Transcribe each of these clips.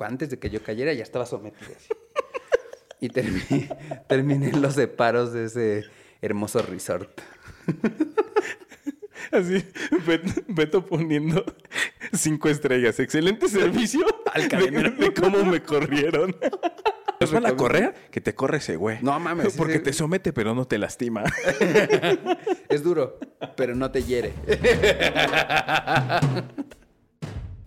antes de que yo cayera ya estaba sometido. así. Y terminé, terminé en los separos de ese hermoso resort. Así, Bet- Beto poniendo cinco estrellas. Excelente servicio Al de, de cómo me corrieron. ¿Nos van a correr? Que te corre ese güey. No mames, Porque ese- te somete, pero no te lastima. Es duro, pero no te hiere.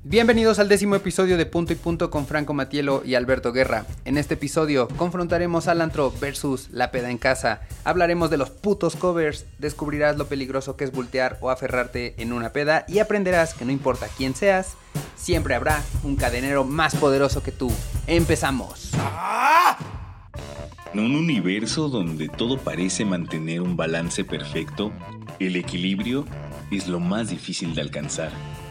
Bienvenidos al décimo episodio de Punto y Punto con Franco Matielo y Alberto Guerra. En este episodio confrontaremos al antro versus la peda en casa. Hablaremos de los putos covers, descubrirás lo peligroso que es voltear o aferrarte en una peda y aprenderás que no importa quién seas, siempre habrá un cadenero más poderoso que tú. ¡Empezamos! En un universo donde todo parece mantener un balance perfecto, el equilibrio es lo más difícil de alcanzar.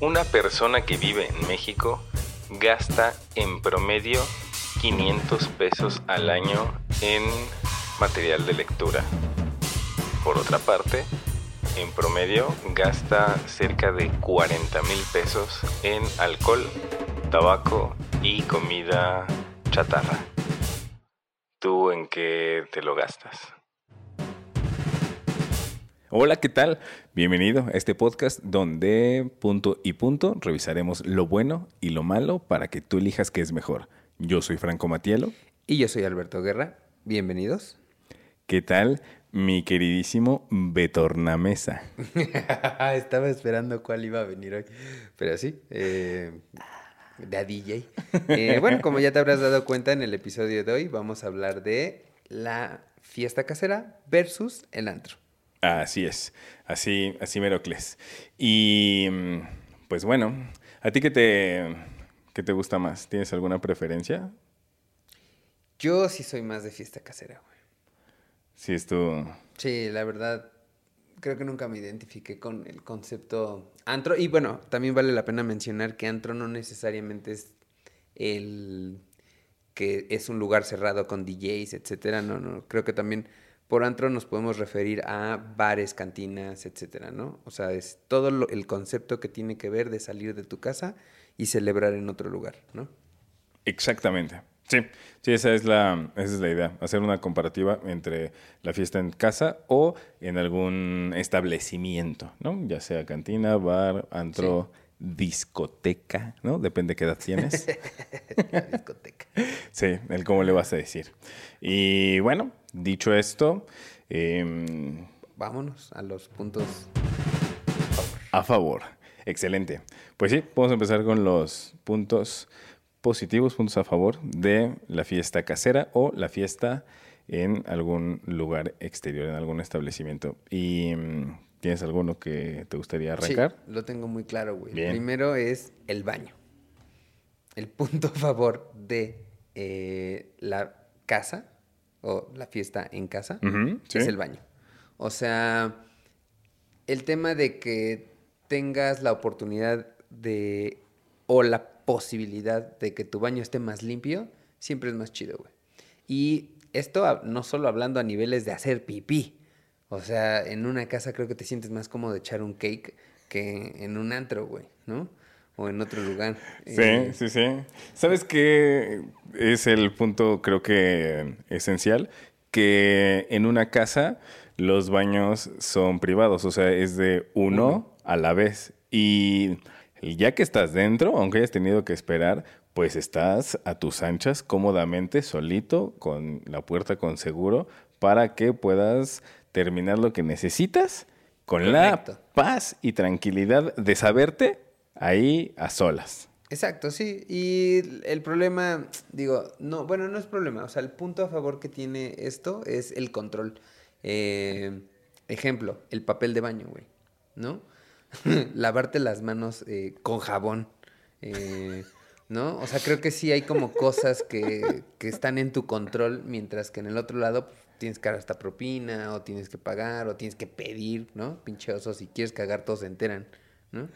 Una persona que vive en México gasta en promedio 500 pesos al año en material de lectura. Por otra parte, en promedio gasta cerca de 40 mil pesos en alcohol, tabaco y comida chatarra. ¿Tú en qué te lo gastas? Hola, ¿qué tal? Bienvenido a este podcast donde punto y punto revisaremos lo bueno y lo malo para que tú elijas qué es mejor. Yo soy Franco Matielo. Y yo soy Alberto Guerra. Bienvenidos. ¿Qué tal, mi queridísimo Betornamesa? Estaba esperando cuál iba a venir hoy. Pero sí, eh, de DJ. Eh, bueno, como ya te habrás dado cuenta en el episodio de hoy, vamos a hablar de la fiesta casera versus el antro. Así es, así, así Merocles. Y mm, pues bueno, ¿a ti qué te, qué te gusta más? ¿Tienes alguna preferencia? Yo sí soy más de fiesta casera, güey. Si es tu... Sí, la verdad, creo que nunca me identifiqué con el concepto antro. Y bueno, también vale la pena mencionar que antro no necesariamente es el que es un lugar cerrado con DJs, etcétera. No, no, creo que también por antro nos podemos referir a bares, cantinas, etcétera, ¿no? O sea, es todo lo- el concepto que tiene que ver de salir de tu casa y celebrar en otro lugar, ¿no? Exactamente. Sí, sí, esa es la, esa es la idea, hacer una comparativa entre la fiesta en casa o en algún establecimiento, ¿no? Ya sea cantina, bar, antro, discoteca, ¿no? Depende qué edad tienes. La discoteca. Sí, el cómo le vas a decir. Y bueno, dicho esto, em, Vámonos a los puntos. a favor. Excelente. Pues sí, vamos a empezar con los puntos positivos, puntos a favor de la fiesta casera o la fiesta en algún lugar exterior, en algún establecimiento. ¿Y mm, tienes alguno que te gustaría arrancar? Sí, lo tengo muy claro, güey. Bien. Primero es el baño. El punto a favor de eh, la casa o la fiesta en casa sí. es el baño. O sea, el tema de que tengas la oportunidad de o la posibilidad de que tu baño esté más limpio, siempre es más chido, güey. Y esto no solo hablando a niveles de hacer pipí. O sea, en una casa creo que te sientes más cómodo de echar un cake que en un antro, güey, ¿no? O en otro lugar. Sí, Eh, sí, sí. ¿Sabes qué es el punto, creo que esencial? Que en una casa los baños son privados, o sea, es de uno a la vez. Y ya que estás dentro, aunque hayas tenido que esperar, pues estás a tus anchas cómodamente, solito, con la puerta con seguro, para que puedas terminar lo que necesitas con la paz y tranquilidad de saberte ahí a solas. Exacto, sí. Y el problema, digo, no, bueno, no es problema. O sea, el punto a favor que tiene esto es el control. Eh, ejemplo, el papel de baño, güey. ¿No? Lavarte las manos eh, con jabón. Eh, ¿no? O sea, creo que sí hay como cosas que, que están en tu control, mientras que en el otro lado pues, tienes que dar hasta propina, o tienes que pagar, o tienes que pedir, ¿no? Pinche oso, si quieres cagar, todos se enteran, ¿no?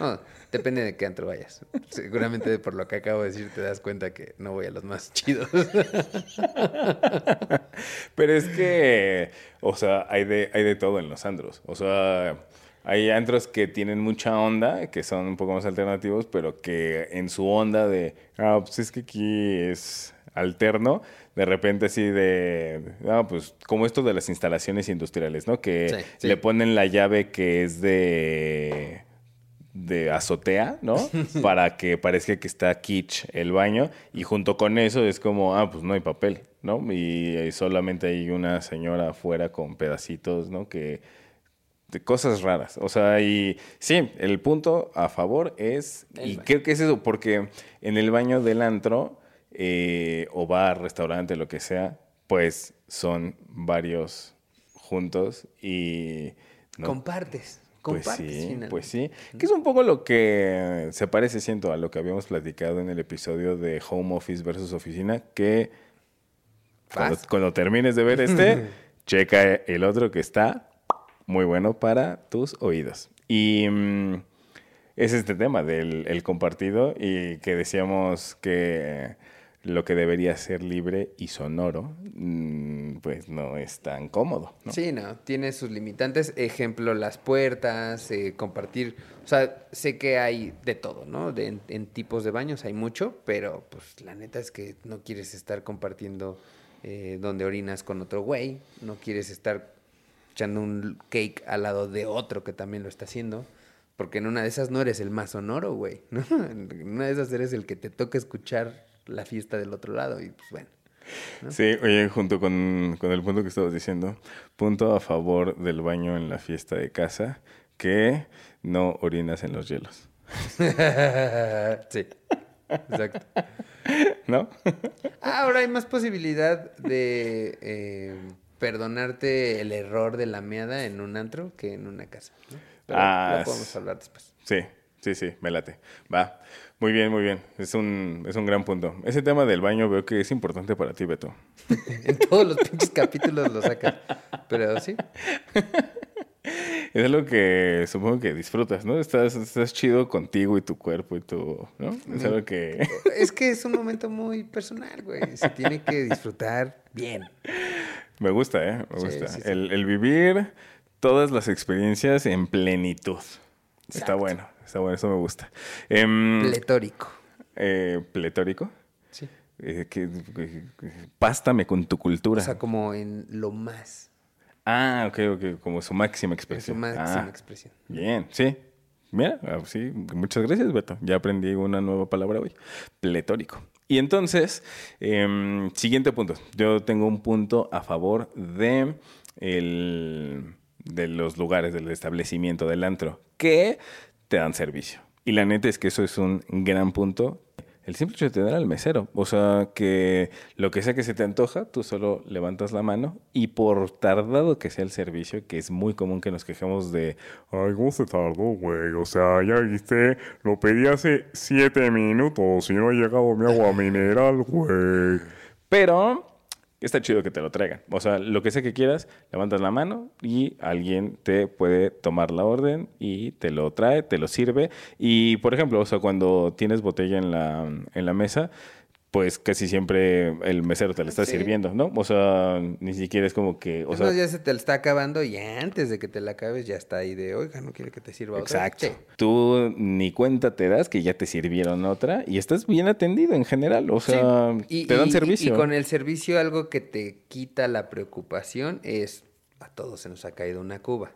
No, depende de qué antro vayas. Seguramente por lo que acabo de decir te das cuenta que no voy a los más chidos. Pero es que, o sea, hay de, hay de todo en los andros. O sea, hay antros que tienen mucha onda, que son un poco más alternativos, pero que en su onda de, ah, pues es que aquí es alterno, de repente así de, ah, pues como esto de las instalaciones industriales, ¿no? Que Sí, sí. le ponen la llave que es de de azotea, ¿no? Para que parezca que está kitsch el baño y junto con eso es como, ah, pues no hay papel, ¿no? Y, eh, solamente hay una señora afuera con pedacitos, ¿no? Que de cosas raras. O sea, y sí, el punto a favor es, El y baño. creo que es eso, porque en el baño del antro eh, o bar, restaurante, lo que sea, pues son varios juntos y... ¿no? Compartes. Pues sí, finalmente. pues sí. Que es un poco lo que se parece, siento, a lo que habíamos platicado en el episodio de Home Office versus Oficina, que cuando, termines de ver este, checa el otro que está muy bueno para tus oídos. Y mm, es este tema del el compartido y que decíamos que lo que debería ser libre y sonoro, mm, pues no es tan cómodo. Sí, no, tiene sus limitantes. Ejemplo, las puertas, eh, compartir. O sea, sé que hay de todo, ¿no? De- en, en tipos de baños hay mucho, pero pues la neta es que no quieres estar compartiendo eh, donde orinas con otro güey. No quieres estar echando un cake al lado de otro que también lo está haciendo. Porque en una de esas no eres el más sonoro, güey. ¿no? En una de esas eres el que te toca escuchar la fiesta del otro lado. Y pues bueno. Sí, oye, junto con, con el punto que estabas diciendo, punto a favor del baño en la fiesta de casa, que no orinas en los hielos. sí. Exacto. ¿No? Ah, ahora hay más posibilidad de eh, perdonarte el error de la meada en un antro que en una casa. ¿no? Pero Ah, lo podemos hablar después. Sí, sí, sí, me late. Va. Muy bien, muy bien. Es un, es un gran punto. Ese tema del baño veo que es importante para ti, Beto. En todos los pinches capítulos lo sacas. Pero sí. Es algo que supongo que disfrutas, ¿no? Estás, estás chido contigo y tu cuerpo y tu... ¿no? Es algo que... Es que es un momento muy personal, güey. Se tiene que disfrutar bien. Me gusta, ¿eh? Me gusta. sí, sí. El, el vivir todas las experiencias en plenitud. Está bueno, está bueno, eso me gusta. Em, Pletórico. eh, ¿Pletórico? Sí. Eh, que- pástame con tu cultura. O sea, como en lo más. ah, ok, ok, como su máxima En su expresión. máxima Ah, expresión. Bien, sí. Mira, ah, sí, muchas gracias, Beto. Ya aprendí una nueva palabra hoy. Pletórico. Y entonces, em, siguiente punto. Yo tengo un punto a favor de, el- de los lugares, del establecimiento, del antro, que te dan servicio. Y la neta es que eso es un gran punto. El simple hecho de tener al mesero. O sea, que lo que sea que se te antoja, tú solo levantas la mano y por tardado que sea el servicio, que es muy común que nos quejemos de, Ay, ¿cómo se tardó, güey? O sea, ya viste, lo pedí hace siete minutos y no ha llegado mi agua mineral, güey. pero está chido que te lo traigan. O sea, lo que sea que quieras, levantas la mano y alguien te puede tomar la orden y te lo trae, te lo sirve. Y, por ejemplo, o sea, cuando tienes botella en la, en la mesa, pues casi siempre el mesero te la está Sí. sirviendo, ¿no? O sea, ni siquiera es como que... O Es sea, más, ya se te la está acabando y antes de que te la acabes ya está ahí de, oiga, no quiere que te sirva otra. Exacto. Sí. Tú ni cuenta te das que ya te sirvieron otra y estás bien atendido en general. O sea, Sí. Y- te dan y- servicio. Y con el servicio algo que te quita la preocupación es, a todos se nos ha caído una cuba,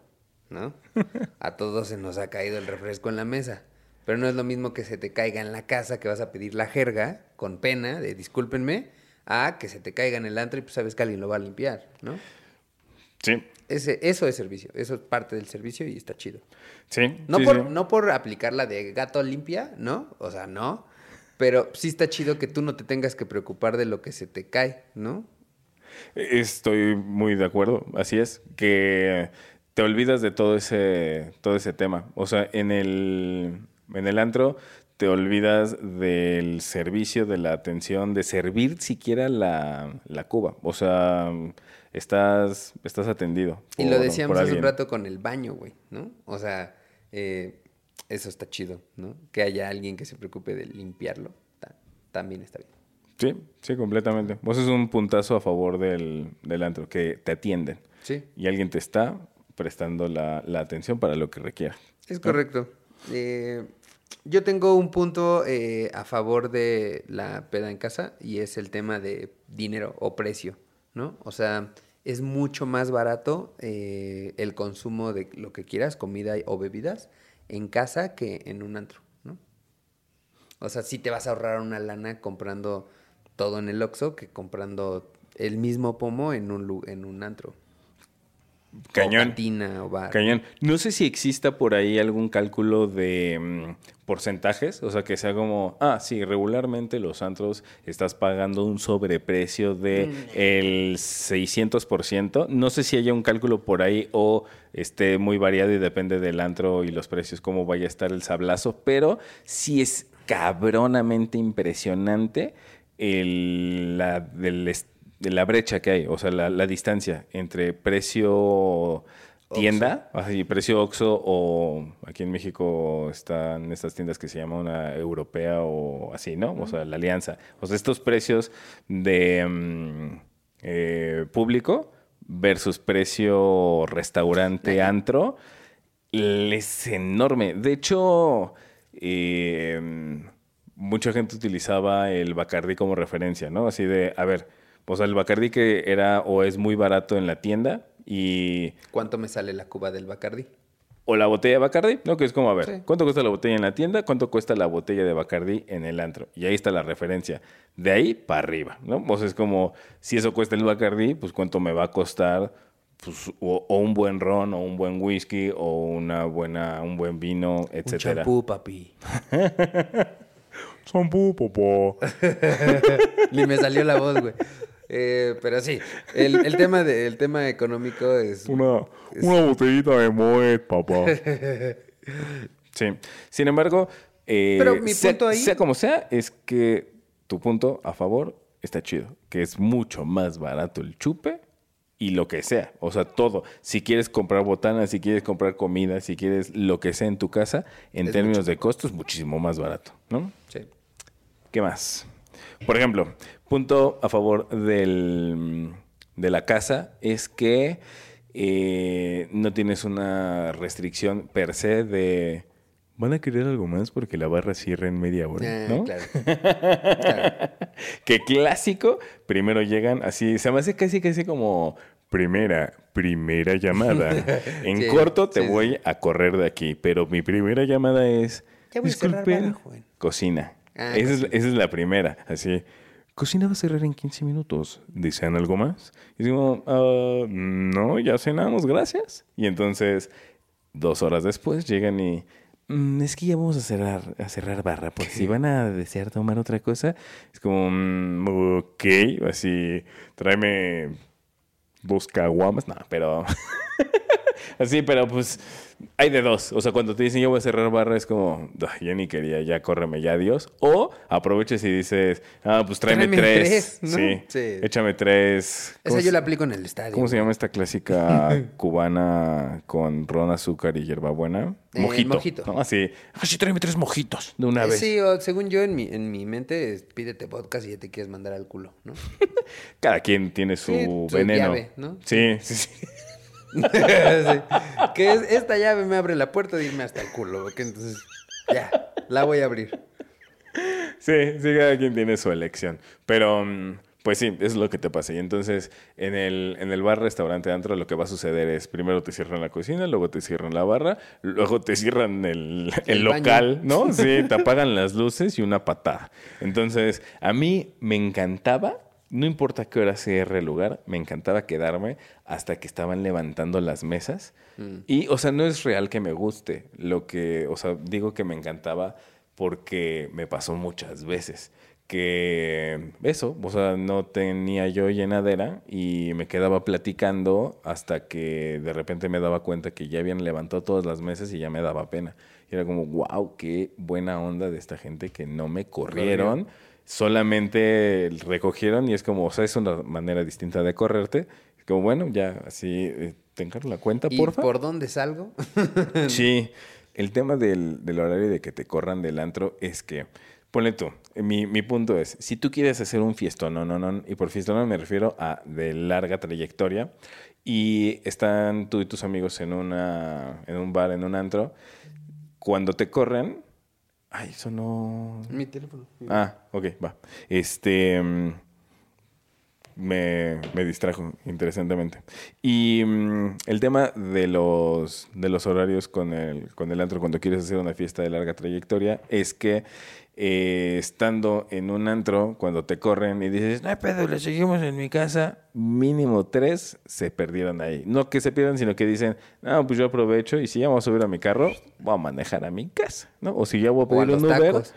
¿no? A todos se nos ha caído el refresco en la mesa. Pero no es lo mismo que se te caiga en la casa que vas a pedir la jerga con pena de discúlpenme, a que se te caiga en el antro y pues sabes que alguien lo va a limpiar, ¿no? Sí, Ese, eso es servicio, eso es parte del servicio y está chido. sí. No, sí, por, sí. no por aplicar la de gato limpia, ¿no? O sea, no. Pero sí está chido que tú no te tengas que preocupar de lo que se te cae, ¿no? Estoy muy de acuerdo, así es, que te olvidas de todo ese, todo ese tema. O sea, en el, en el antro te olvidas del servicio, de la atención, de servir siquiera la, la cuba. O sea, estás, estás atendido. Y lo decíamos hace un rato con el baño, güey, ¿no? O sea, eh, eso está chido, ¿no? Que haya alguien que se preocupe de limpiarlo, ta- también está bien. Sí, sí, completamente. Vos es un puntazo a favor del, del antro, que te atienden. Sí, Y alguien te está prestando la, la atención para lo que requiera. es correcto. Eh, yo tengo un punto eh, a favor de la peda en casa y es el tema de dinero o precio, ¿no? O sea, es mucho más barato eh, el consumo de lo que quieras, comida o bebidas, en casa que en un antro, ¿no? O sea, sí te vas a ahorrar una lana comprando todo en el Oxxo que comprando el mismo pomo en un, en un antro. O Cañón. cantina o bar. Cañón. No sé si exista por ahí algún cálculo de mm, porcentajes, o sea, que sea como, ah, sí, regularmente los antros estás pagando un sobreprecio de el 600%. No sé si haya un cálculo por ahí o esté muy variado y depende del antro y los precios, cómo vaya a estar el sablazo, pero sí es cabronamente impresionante el, la, del de la brecha que hay, o sea, la, la distancia entre precio tienda, así, precio Oxxo o aquí en México están estas tiendas que se llaman una europea o así, ¿no? O sea, la alianza. O sea, estos precios de mm, eh, público versus precio restaurante antro es enorme. De hecho, eh, mucha gente utilizaba el Bacardí como referencia, ¿no? Así de, a ver, o sea, el Bacardí que era o es muy barato en la tienda y... ¿Cuánto me sale la cuba del Bacardi? O la botella de Bacardí, ¿no? Que es como, a ver, Sí. ¿cuánto cuesta la botella en la tienda? ¿Cuánto cuesta la botella de Bacardí en el antro? Y ahí está la referencia. De ahí para arriba, ¿no? O sea, es como, si eso cuesta el Bacardí, pues cuánto me va a costar pues, o, o un buen ron, o un buen whisky, o una buena, un buen vino, Un etcétera. champú, papi. Champú. Ni me salió la voz, güey. Eh, pero sí, el, el tema de, el tema económico es... Una, una botellita de Moet, papá. Sí. Sin embargo, eh, Pero mi sea, punto ahí- sea como sea, es que tu punto a favor está chido. Que es mucho más barato el chupe y lo que sea. O sea, todo. Si quieres comprar botanas, si quieres comprar comida, si quieres lo que sea en tu casa, en Es términos de costo es muchísimo más barato, ¿no? Sí. ¿Qué más? Por ejemplo, punto a favor del, de la casa es que eh, no tienes una restricción per se de van a querer algo más porque la barra cierra en media hora, Ah, ¿no? claro. Claro. Que clásico, primero llegan así, se me hace casi casi como Primera, primera llamada. en Sí, corto te sí, sí. voy a correr de aquí, pero mi primera llamada es joven". cocina. Ah, esa, es, cocina. esa es la primera, así. Cocina va a cerrar en 15 minutos. ¿Desean algo más? Y digo, "Ah, no, ya cenamos, gracias. Y entonces, dos horas después, llegan y... "Mm, es que ya vamos a cerrar, a cerrar barra, por si van a desear tomar otra cosa. Es como, "Mm, ok, así, tráeme dos caguamas. No, pero... Así, pero pues hay de dos. O sea, cuando te dicen yo voy a cerrar barra, es como, "Ay, ya ni quería, ya córreme, ya adiós. O aprovechas y dices, ah, pues tráeme, Tráeme tres. tres, ¿no? Sí, Sí. échame tres. Esa ¿Cómo yo la aplico en el estadio. ¿Cómo se llama esta clásica cubana con ron, azúcar y hierbabuena? Eh, Mojito. mojito. ¿no? Así, ah, sí, tráeme tres mojitos de una Eh, vez. Sí, o según yo, en mi, en mi mente, es, pídete podcast y ya te quieres mandar al culo, ¿no? Cada quien tiene su Sí, su veneno. llave, ¿no? Sí, sí, sí. Sí. Que es, esta llave me abre la puerta de irme hasta el culo, porque entonces, ya, la voy a abrir. Sí, sí, cada quien tiene su elección. Pero, mm, pues sí, es lo que te pasa. Y entonces, en el, en el bar, restaurante, antro, lo que va a suceder es, primero te cierran la cocina, luego te cierran la barra, luego te cierran el, el El local, ¿no? Sí, te apagan las luces y una patada. Entonces, a mí me encantaba, no importa qué hora cierre el lugar, me encantaba quedarme hasta que estaban levantando las mesas. Y, o sea, no es real que me guste. Lo que, o sea, digo que me encantaba porque me pasó muchas veces que eso, o sea, no tenía yo llenadera y me quedaba platicando hasta que de repente me daba cuenta que ya habían levantado todas las mesas y ya me daba pena. Y era como, wow, qué buena onda de esta gente que no me corrieron, solamente recogieron y es como, o sea, es una manera distinta de correrte. Es como, bueno, ya así, eh, te encargo la cuenta, ¿Y porfa. por dónde salgo? Sí, el tema del, del horario de que te corran del antro es que, ponle tú, mi, mi punto es, si tú quieres hacer un fiestón, no, no, no, y por fiestón me refiero a de larga trayectoria, y están tú y tus amigos en, una, en un bar, en un antro, cuando te corren, ay, eso no... Mi teléfono. Ah, ok, va. Este. Me, me distrajo interesantemente. Y mm, el tema de los, de los horarios con el, con el antro cuando quieres hacer una fiesta de larga trayectoria es que eh, estando en un antro, cuando te corren y dices, no hay pedo, le seguimos en mi casa, mínimo tres se perdieron ahí. No que se pierdan, sino que dicen, no, pues yo aprovecho y si ya vamos a subir a mi carro, voy a manejar a mi casa, ¿no? O si ya voy a pedir un Uber. tacos.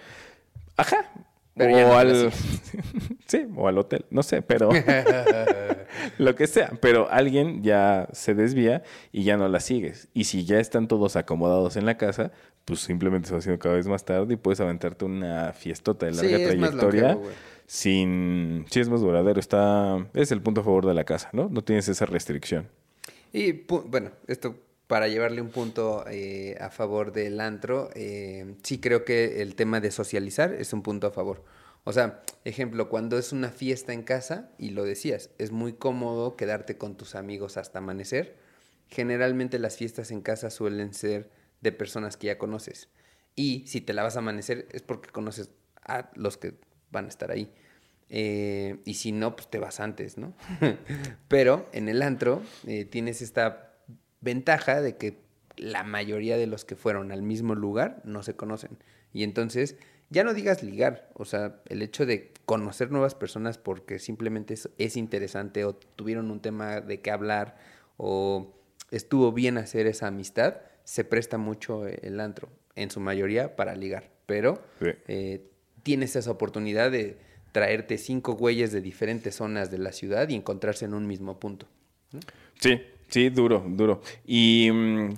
Ajá. Pero no o es al. sí, o al hotel. No sé, pero. lo que sea. Pero alguien ya se desvía y ya no la sigues. Y si ya están todos acomodados en la casa, pues simplemente se va haciendo cada vez más tarde y puedes aventarte una fiestota de Sí, larga es más trayectoria. sin. Sí, es más duradero. Está. Es el punto a favor de la casa, ¿no? No tienes esa restricción. Y bueno, esto para llevarle un punto eh, a favor del antro, eh, sí creo que el tema de socializar es un punto a favor. O sea, ejemplo, cuando es una fiesta en casa, y lo decías, es muy cómodo quedarte con tus amigos hasta amanecer. Generalmente las fiestas en casa suelen ser de personas que ya conoces. Y si te la vas a amanecer es porque conoces a los que van a estar ahí. Eh, y si no, pues te vas antes, ¿no? Pero en el antro eh, tienes esta ventaja de que la mayoría de los que fueron al mismo lugar no se conocen. Y entonces, ya no digas ligar, o sea, el hecho de conocer nuevas personas porque simplemente es, es interesante o tuvieron un tema de qué hablar o estuvo bien hacer esa amistad, se presta mucho el antro, en su mayoría para ligar. Pero Sí. eh, tienes esa oportunidad de traerte cinco güeyes de diferentes zonas de la ciudad y encontrarse en un mismo punto. Sí, sí, duro, duro. Y mm,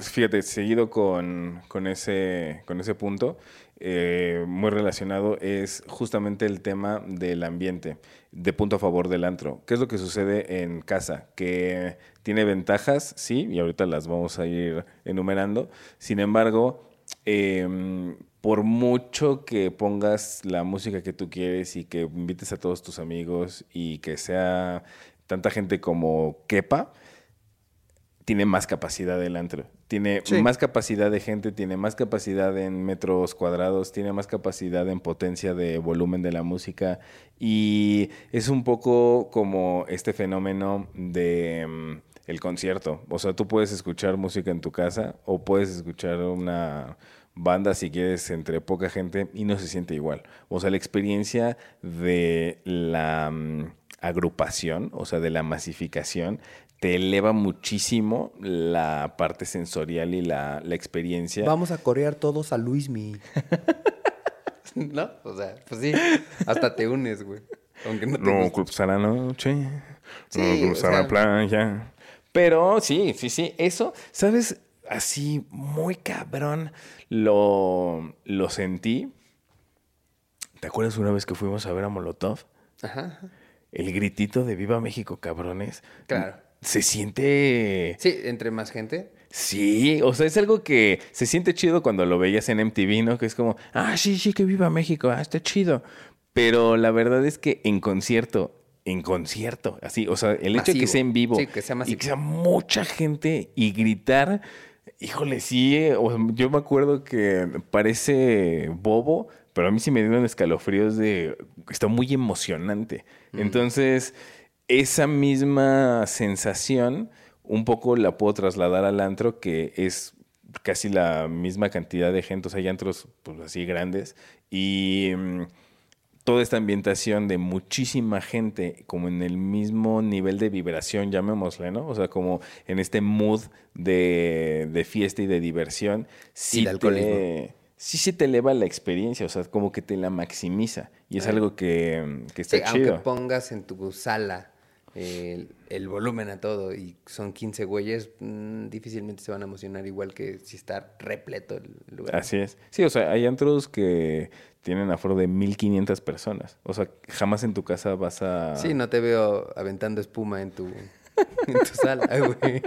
fíjate, seguido con, con ese, con ese punto, eh, muy relacionado es justamente el tema del ambiente, de punto a favor del antro. ¿Qué es lo que sucede en casa? Que tiene ventajas, sí, y ahorita las vamos a ir enumerando. Sin embargo, eh, por mucho que pongas la música que tú quieres y que invites a todos tus amigos y que sea tanta gente como quepa, tiene más capacidad el antro. Tiene Sí. más capacidad de gente, tiene más capacidad en metros cuadrados, tiene más capacidad en potencia de volumen de la música. Y es un poco como este fenómeno de mm, el concierto. O sea, tú puedes escuchar música en tu casa o puedes escuchar una banda si quieres entre poca gente y no se siente igual. O sea, la experiencia de la mm, agrupación, o sea, de la masificación, te eleva muchísimo la parte sensorial y la, la experiencia. Vamos a corear todos a Luismi. ¿No? O sea, pues sí, hasta te unes, güey. Aunque no te No guste. cruzar la noche, Sí, no o cruzar sea- la playa. Pero sí, sí, sí, eso, ¿sabes? Así, muy cabrón, lo, lo sentí. ¿Te acuerdas una vez que fuimos a ver a Molotov? Ajá. El gritito de Viva México, cabrones. Claro. Se siente... Sí, entre más gente. Sí, o sea, es algo que se siente chido cuando lo veías en MTV, ¿no? Que es como, ah, sí, sí, que viva México, ah, está chido. Pero la verdad es que en concierto, en concierto, así, o sea, el hecho de que sea en vivo Sí, que sea y que sea mucha gente y gritar, híjole, sí, eh, o sea, yo me acuerdo que parece bobo, pero a mí sí me dieron escalofríos de, está muy emocionante. Entonces, esa misma sensación un poco la puedo trasladar al antro, que es casi la misma cantidad de gente, o sea, hay antros pues, así grandes, y mm, toda esta ambientación de muchísima gente, como en el mismo nivel de vibración, llamémosle, ¿no? O sea, como en este mood de, de fiesta y de diversión, sí te, sí se te eleva la experiencia, o sea, como que te la maximiza. Y es algo que, que está Sí, aunque chido. pongas en tu sala el, el volumen a todo y son 15 güeyes, mm, difícilmente se van a emocionar igual que si está repleto el lugar. Así es. Sí, o sea, hay antros que tienen aforo de 1500 personas. O sea, jamás en tu casa vas a... Sí, no te veo aventando espuma en tu, en tu sala, güey.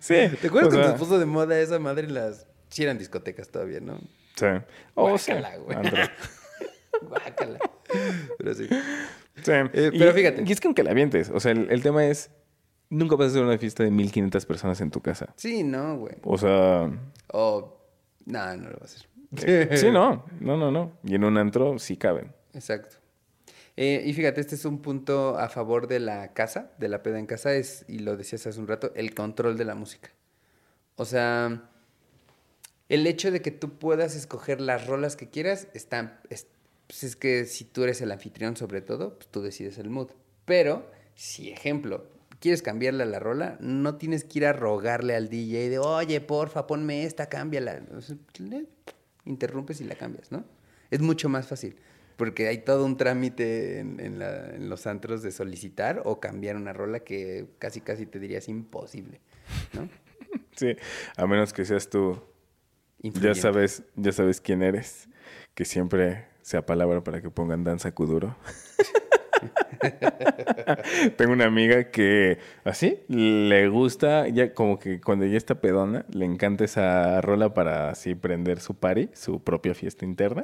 Sí, ¿Te acuerdas o cuando sea- se puso de moda esa madre en las... Sí eran discotecas todavía, ¿no? Sí. Oh, sí. Guácala, güey. Guácala. Pero sí. Sí. Eh, Y- pero fíjate. Y es que aunque la avientes, o sea, el, el tema es, nunca vas a hacer una fiesta de 1500 personas en tu casa. Sí, no, güey. O sea, O... No, no lo va a hacer. eh, sí, no, no, no, no. Y en un antro sí caben. Exacto. Eh, y fíjate, este es un punto a favor de la casa, de la peda en casa, es, y lo decías hace un rato, el control de la música. O sea, el hecho de que tú puedas escoger las rolas que quieras, está, es, pues es que si tú eres el anfitrión sobre todo, pues tú decides el mood. Pero, si ejemplo, quieres cambiarle a la rola, no tienes que ir a rogarle al DJ de, oye, porfa, ponme esta, cámbiala. Interrumpes y la cambias, ¿no? Es mucho más fácil. Porque hay todo un trámite en, en la- en los antros de solicitar o cambiar una rola que casi casi te dirías imposible, ¿no? Sí, a menos que seas tú, ya sabes, ya sabes quién eres, que siempre sea palabra para que pongan danza kuduro. Tengo una amiga que así le gusta, ya como que cuando ya está pedona, le encanta esa rola para así prender su party, su propia fiesta interna,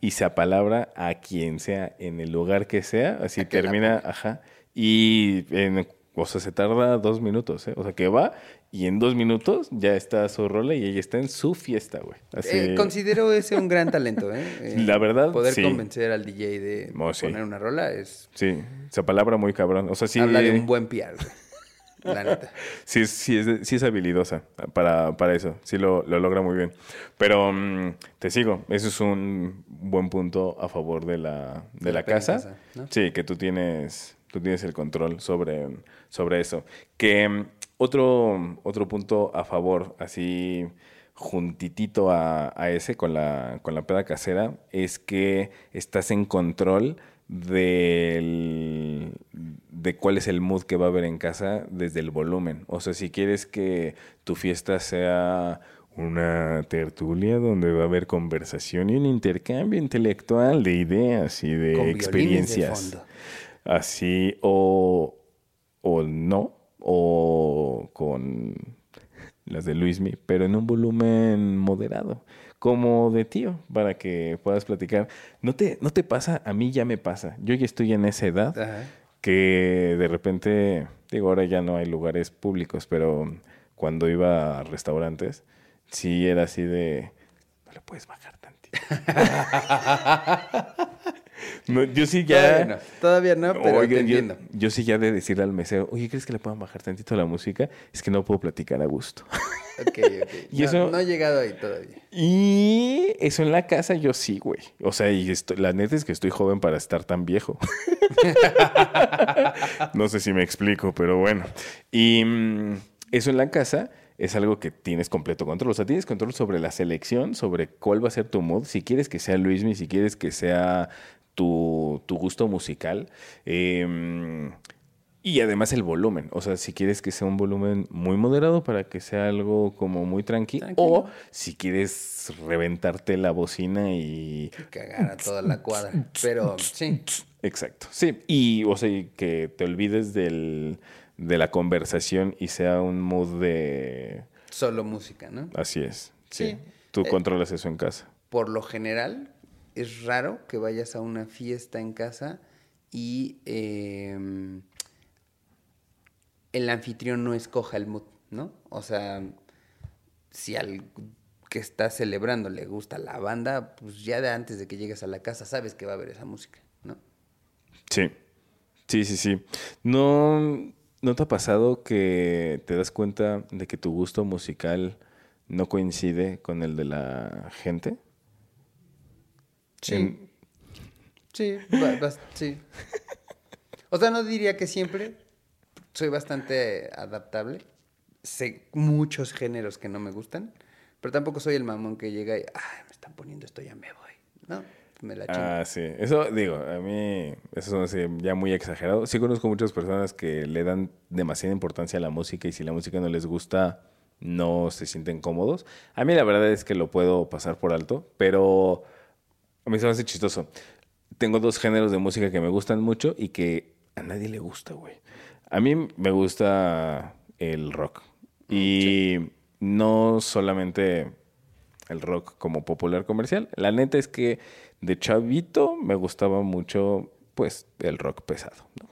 y se apalabra a quien sea, en el lugar que sea, así termina, ajá, y en, o sea, se tarda dos minutos, ¿eh? O sea, que va y en dos minutos ya está su rola y ella está en su fiesta, güey. Así, Eh, considero ese un gran talento, ¿eh? Eh, La verdad, Poder sí. convencer al DJ de Oh, sí. poner una rola es sí, se apalabra muy cabrón. O sea, sí, habla de un buen PR, güey. La neta. sí, sí, es, sí es habilidosa para, para eso. Sí lo, lo logra muy bien. Pero mm, te sigo. Eso es un buen punto a favor de la, de De la, casa. casa, ¿no? Sí, que tú tienes, tú tienes el control sobre, sobre eso. Que mm, otro, otro punto a favor, así juntitito a, a ese con la, con la peda casera, es que estás en control del, de cuál es el mood que va a haber en casa desde el volumen. O sea, si quieres que tu fiesta sea una tertulia donde va a haber conversación y un intercambio intelectual de ideas y de Con violines de experiencias. fondo. Así, o, o no, o con las de Luismi, pero en un volumen moderado, como de tío, para que puedas platicar. ¿No te, no te pasa? A mí ya me pasa. Yo ya estoy en esa edad Ajá. que de repente, digo, ahora ya no hay lugares públicos, pero cuando iba a restaurantes, sí era así de, no le puedes bajar tantito. No, yo sí ya... Todavía no, todavía no, pero Oigan, te yo, entiendo. yo sí ya de decirle al mesero, oye, ¿crees que le puedan bajar tantito la música? Es que no puedo platicar a gusto. Ok, ok. Y no, eso- no he llegado ahí todavía. Y eso en la casa yo sí, güey. O sea, y estoy- la neta es que estoy joven para estar tan viejo. no sé si me explico, pero bueno. Y mm, eso en la casa es algo que tienes completo control. O sea, tienes control sobre la selección, sobre cuál va a ser tu mood. Si quieres que sea Luismi, si quieres que sea tu, tu gusto musical. Eh, y además el volumen, o sea, si quieres que sea un volumen muy moderado para que sea algo como muy tranquilo, Tranquilo. o si quieres reventarte la bocina y... Cagar a toda la cuadra. Pero sí, Exacto, sí, y o sea, que te olvides del, de la conversación y sea un mood de... solo música, ¿no? Así es, sí. Sí. Tú Eh, controlas eso en casa. Por lo general, es raro que vayas a una fiesta en casa y eh, el anfitrión no escoja el mood, ¿no? O sea, si al que está celebrando le gusta la banda, pues ya de antes de que llegues a la casa sabes que va a haber esa música, ¿no? Sí, sí, sí, sí. ¿No, ¿No te ha pasado que te das cuenta de que tu gusto musical no coincide con el de la gente? En- Sí, bas- sí. O sea, no diría que siempre. Soy bastante adaptable. Sé muchos géneros que no me gustan, Pero tampoco soy el mamón que llega y, ay, me están poniendo esto, ya me voy. No, me la chingo. Ah, sí. Eso, digo, a mí, eso es ya muy exagerado. Sí conozco muchas personas que le dan demasiada importancia a la música y si la música no les gusta, no se sienten cómodos. A mí la verdad es que lo puedo pasar por alto, pero a mí se me hace chistoso. Tengo dos géneros de música que me gustan mucho y que a nadie le gusta, güey. A mí me gusta el rock. Y no solamente el rock como popular comercial. La neta es que de chavito me gustaba mucho, pues, el rock pesado, ¿no?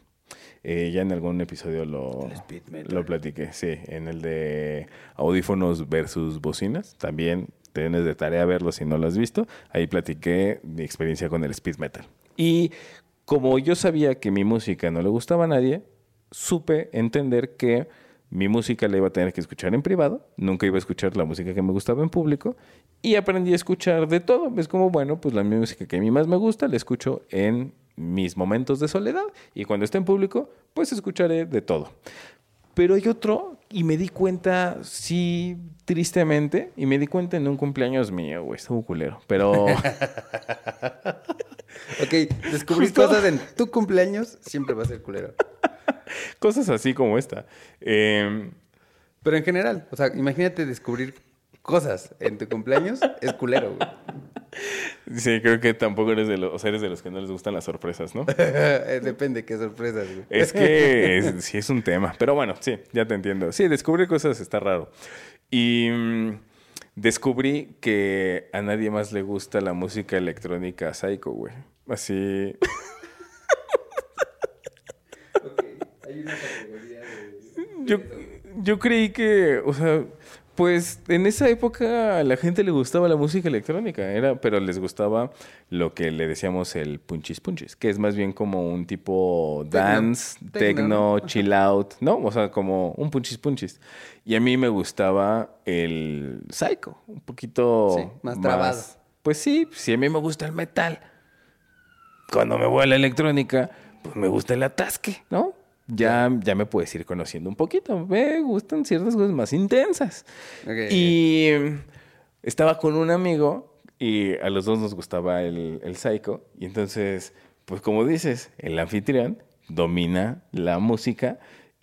Eh, ya en algún episodio lo, lo platiqué, sí, en el de audífonos versus bocinas. También tienes de tarea verlo si no lo has visto. Ahí platiqué mi experiencia con el speed metal. Y como yo sabía que mi música no le gustaba a nadie, supe entender que mi música la iba a tener que escuchar en privado, nunca iba a escuchar la música que me gustaba en público y aprendí a escuchar de todo. Es como, bueno, pues la música que a mí más me gusta la escucho en mis momentos de soledad y cuando esté en público, pues escucharé de todo. Pero hay otro y me di cuenta, sí, tristemente, y me di cuenta en un cumpleaños mío, güey, estuvo culero, pero... Ok, descubrir Justo- cosas en tu cumpleaños siempre va a ser culero. cosas así como esta. Eh, Pero en general, o sea, imagínate descubrir cosas en tu cumpleaños, es culero, güey. sí, creo que tampoco eres de los, o sea, eres de los que no les gustan las sorpresas, ¿no? Depende qué sorpresas, güey. Es que es- sí es un tema. Pero bueno, sí, ya te entiendo. Sí, descubrir cosas está raro. Y mm, descubrí que a nadie más le gusta la música electrónica psycho, güey. Así. Yo, yo creí que, o sea, pues en esa época a la gente le gustaba la música electrónica, era, pero les gustaba lo que le decíamos el punchis punchis, que es más bien como un tipo dance, Tecno, chill out, ¿no? O sea, como un punchis punchis. Y a mí me gustaba el psycho, un poquito Sí, más trabado. Pues sí, sí, a mí me gusta el metal cuando me voy a la electrónica, pues me gusta el atasque, ¿no? Ya, ya me puedes ir conociendo un poquito. Me gustan ciertas cosas más intensas. Y estaba con un amigo y a los dos nos gustaba el, el psycho. Y entonces, pues como dices, el anfitrión domina la música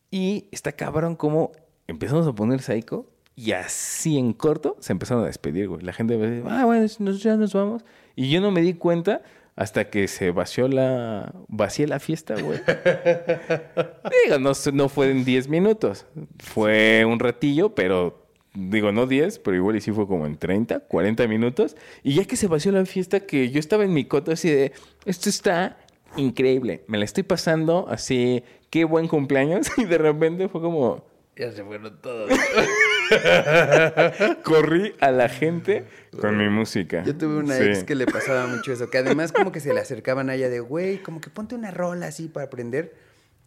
y está cabrón como empezamos a poner psycho y así en corto se empezaron a despedir, güey. La gente me dice, ah, bueno, ya nos vamos. Y yo no me di cuenta hasta que se vació la, vacié la fiesta, güey. Digo, no, no fue en 10 minutos. Fue un ratillo, pero digo, no 10, pero igual y sí fue como en 30, 40 minutos. Y ya que se vació la fiesta, que yo estaba en mi coto así de, esto está increíble. Me la estoy pasando así, qué buen cumpleaños. Y de repente fue como, Ya se fueron todos. corrí a la gente con mi música. Yo tuve una Sí. ex que le pasaba mucho eso, que además como que se le acercaban a ella de, güey, como que ponte una rola así para aprender.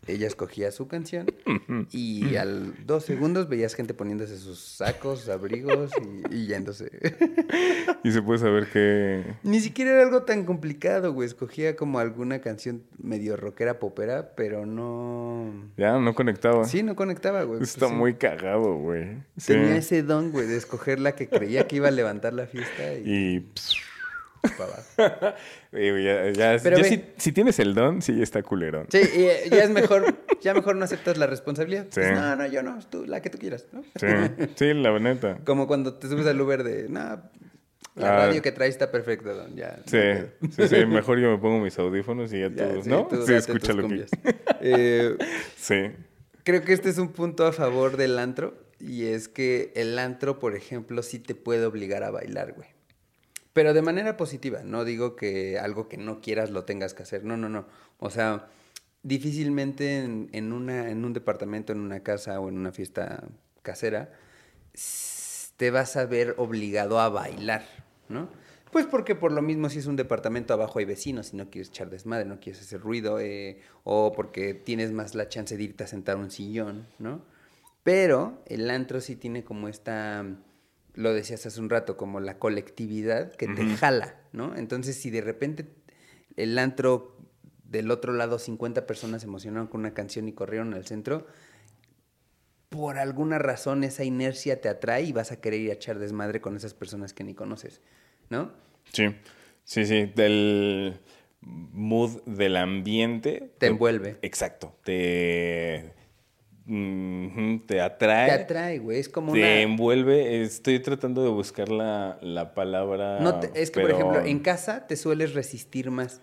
Ella escogía su canción y al dos segundos veías gente poniéndose sus sacos, abrigos y, y yéndose. Y se puede saber que... Ni siquiera era algo tan complicado, güey. Escogía como alguna canción medio rockera, popera, pero no... Ya, no conectaba. Sí, no conectaba, güey. Está Pues sí. muy cagado, güey. Sí. Tenía ese don, güey, de escoger la que creía que iba a levantar la fiesta y, Y... ya, ya- Pero ya ve- si, si tienes el don, sí está culerón. Sí, y eh, ya es mejor, ya mejor no aceptas la responsabilidad. Sí. Pues, no, no, yo no, tú, la que tú quieras, ¿no? Sí, sí, la neta. Como cuando te subes al Uber de, no, la Ah. radio que traes está perfecta, don, ya. Sí, no hay pedo". sí, sí, mejor yo me pongo mis audífonos y ya, Ya, todos, sí, ¿no? tú sí, escucha lo que... Eh, Sí. creo que este es un punto a favor del antro y es que el antro, por ejemplo, sí te puede obligar a bailar, güey. Pero de manera positiva, no digo que algo que no quieras lo tengas que hacer, no, no, no. O sea, difícilmente en, un departamento, en una casa o en una fiesta casera, te vas a ver obligado a bailar, ¿no? Pues porque por lo mismo si es un departamento abajo hay vecinos y no quieres echar desmadre, no quieres hacer ruido, eh, o porque tienes más la chance de irte a sentar un sillón, ¿no? Pero el antro sí tiene como esta, lo decías hace un rato, como la colectividad que te jala, ¿no? Entonces si de repente el antro del otro lado 50 personas se emocionaron con una canción y corrieron al centro, por alguna razón esa inercia te atrae y vas a querer ir a echar desmadre con esas personas que ni conoces, ¿no? Sí, sí, sí. Del mood del ambiente. Te envuelve. Exacto. Te. Te atrae. Te atrae, güey. Es como te una... envuelve. Estoy tratando de buscar la, la palabra. No te- es que, pero- por ejemplo, en casa te sueles resistir más.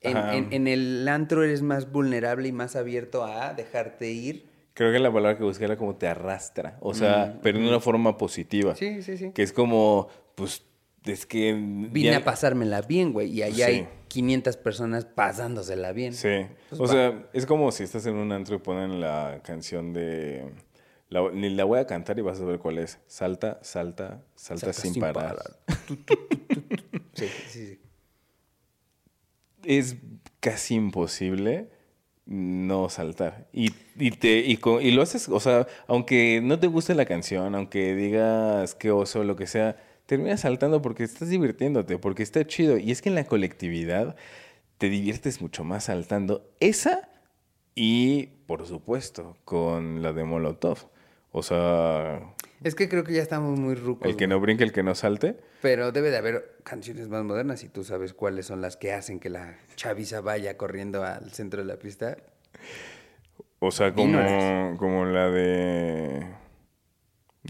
En, en- en el antro eres más vulnerable y más abierto a dejarte ir. Creo que la palabra que busqué era como te arrastra. O sea, pero en una forma positiva. Mm, Sí, sí, sí. Que es como, pues, es que. Vine ya- a pasármela bien, güey. Y allá Sí. hay 500 personas pasándosela bien. Sí. Pues o va. sea, es como si estás en un antro y ponen la canción de. la- ni la voy a cantar y vas a ver cuál es. Salta, salta, salta, Salta sin, sin parar. parar. Sí, sí, sí. Es casi imposible no saltar. Y, y te, y, y lo haces, o sea, aunque no te guste la canción, aunque digas que oso, lo que sea, terminas saltando porque estás divirtiéndote, porque está chido. Y es que en la colectividad te diviertes mucho más saltando. Esa y, por supuesto, con la de Molotov. O sea, Es que creo que ya estamos muy rucos. el que no brinque, el que no salte. Pero debe de haber canciones más modernas y tú sabes cuáles son las que hacen que la chaviza vaya corriendo al centro de la pista. O sea, como, como la de...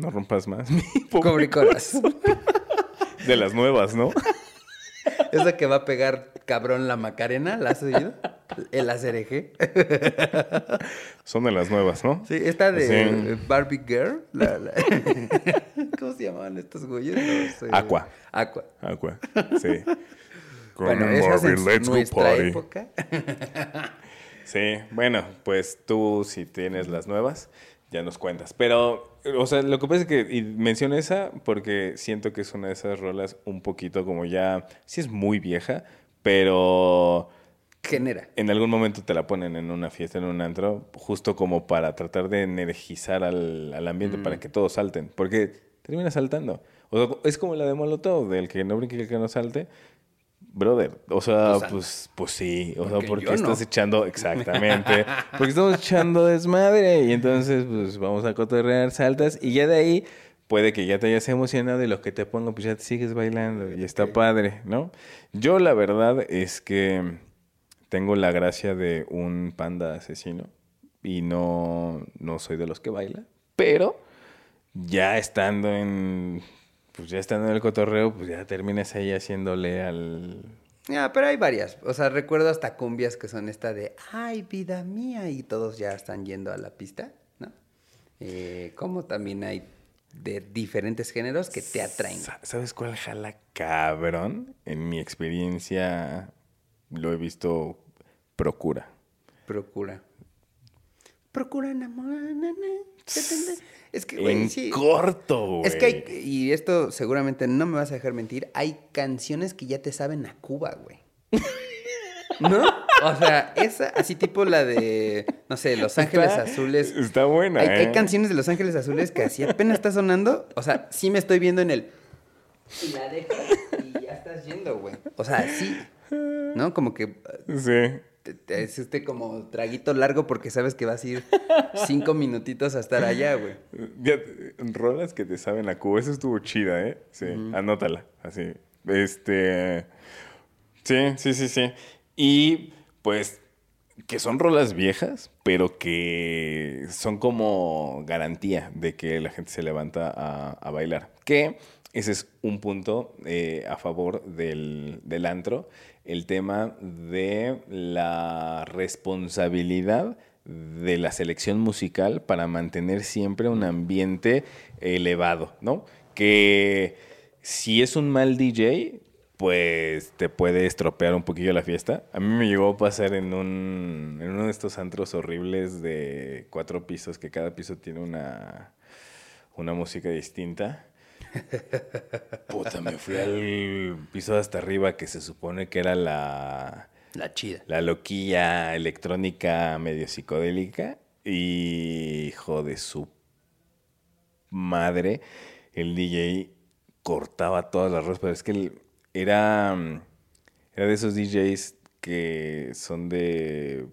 No rompas más. mi pobre. De las nuevas, ¿no? Esa que va a pegar cabrón la Macarena, ¿la has oído? El ACRG. Son de las nuevas, ¿no? Sí, esta de Sí. Barbie Girl. la- la- ¿Cómo se llamaban estos güeyes? No sé. Aqua. Aqua. Aqua. Sí. Con Bueno, Barbie, en let's go nuestra party. época. Sí. Bueno, pues tú si tienes las nuevas, ya nos cuentas. Pero, o sea, lo que pasa es que y menciono esa porque siento que es una de esas rolas un poquito como ya, sí es muy vieja, pero Genera. en algún momento te la ponen en una fiesta, en un antro, justo como para tratar de energizar al, al ambiente, para que todos salten, porque termina saltando. O sea, es como la de Molotov, del que no brinque el que no salte. Brother, o sea, Pues, pues, pues sí, o Porque sea, porque no. estás echando, exactamente, porque estamos echando desmadre y entonces pues vamos a cotorrear, saltas y ya de ahí puede que ya te hayas emocionado y lo que te pongo pues ya te sigues bailando y está padre, ¿no? Yo la verdad es que tengo la gracia de un panda asesino y no, no soy de los que baila, pero ya estando en, pues ya estando en el cotorreo, pues ya terminas ahí haciéndole al... Ya, pero hay varias. O sea, recuerdo hasta cumbias que son esta de, ay, vida mía, y todos ya están yendo a la pista, ¿no? Eh, como también hay de diferentes géneros que te atraen. Sa- ¿Sabes cuál jala cabrón? En mi experiencia lo he visto procura. Procura. Procura enamorar. Es que, güey, en sí. corto, güey. Es que hay, y esto seguramente no me vas a dejar mentir, hay canciones que ya te saben a Cuba, güey. ¿No? O sea, esa, así tipo la de, no sé, Los Ángeles Está- Azules. Está buena, Hay, hay ¿eh? canciones de Los Ángeles Azules que así apenas está sonando. O sea, sí me estoy viendo en el. Y la dejas y ya estás yendo, güey. O sea, sí. ¿No? Como que Sí. Te- te- es este como traguito largo porque sabes que vas a ir cinco minutitos a estar allá, güey. Rolas que te saben a Cuba. Esa estuvo chida, ¿eh? Sí, anótala. Así. Este. Sí, sí, sí, sí. Y pues que son rolas viejas, pero que son como garantía de que la gente se levanta a, a bailar. Que ese es un punto eh, a favor del, del antro, el tema de la responsabilidad de la selección musical para mantener siempre un ambiente elevado, ¿no? Que si es un mal DJ, pues te puede estropear un poquillo la fiesta. A mí me llegó a pasar en, un, en uno de estos antros horribles de cuatro pisos, que cada piso tiene una, una música distinta. Puta, me fui al piso de hasta arriba que se supone que era la, La chida. la loquilla electrónica medio psicodélica. Y hijo de su madre, el DJ cortaba todas las rosas, pero es que él era, era de esos DJs que son de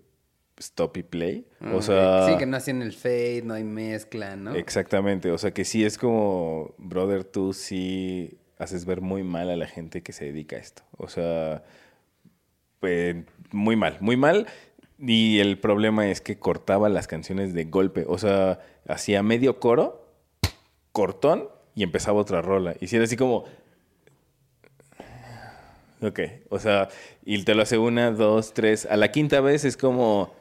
stop y play. O sea, Sí, que no hacen el fade, no hay mezcla, ¿no? exactamente. O sea, que sí es como, brother, tú sí haces ver muy mal a la gente que se dedica a esto. O sea, pues, muy mal, muy mal. Y el problema es que cortaba las canciones de golpe. O sea, hacía medio coro, cortón, y empezaba otra rola. Y si era así como... Ok, o sea, y te lo hace una, dos, tres. A la quinta vez es como,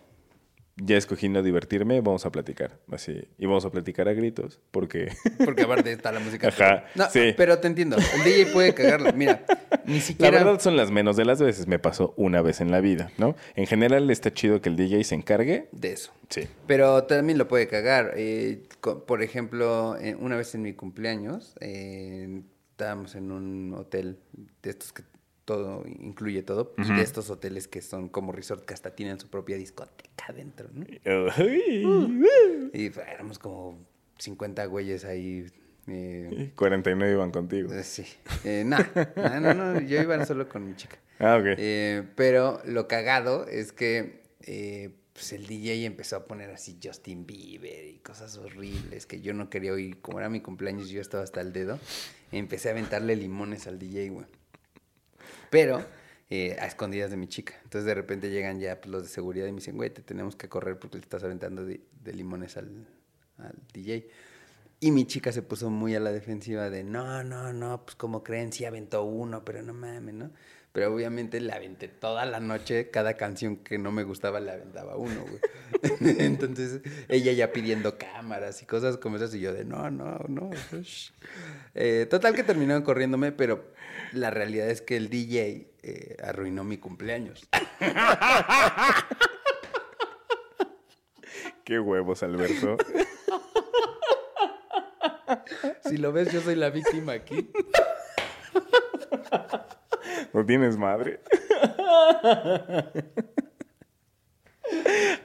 ya escogí no divertirme, vamos a platicar. Así, y vamos a platicar a gritos, porque... Porque aparte está la música. Ajá, No, sí. pero te entiendo. El DJ puede cagarla. Mira, ni La siquiera. verdad son las menos de las veces, me pasó una vez en la vida, ¿no? En general está chido que el DJ se encargue. De eso. Sí. Pero también lo puede cagar. Eh, por ejemplo, eh, una vez en mi cumpleaños, eh, estábamos en un hotel de estos que todo incluye todo, y de estos hoteles que son como resort que hasta tienen su propia discoteca adentro, ¿no? Y pues, éramos como 50 güeyes ahí. eh, 49 iban contigo. eh, sí. Eh, no, no, no, no, yo iba solo con mi chica. Ah, ok. Eh, pero lo cagado es que eh, pues el DJ empezó a poner así Justin Bieber y cosas horribles que yo no quería oír. Como era mi cumpleaños, yo estaba hasta el dedo. Empecé a aventarle limones al DJ, güey. Pero eh, a escondidas de mi chica. Entonces de repente llegan ya pues, los de seguridad y me dicen, güey, te tenemos que correr porque le estás aventando de, limones al, al DJ. Y mi chica se puso muy a la defensiva de, no, no, no, pues como creen, sí aventó uno, pero no mames, ¿no? Pero obviamente le aventé toda la noche, cada canción que no me gustaba le aventaba uno, güey. Entonces ella ya pidiendo cámaras y cosas como esas y yo de, no, no, no. shh". Eh, total que terminaron corriéndome, pero la realidad es que el DJ eh, arruinó mi cumpleaños. Qué huevos, Alberto. Si lo ves, yo soy la víctima aquí. ¿No tienes madre?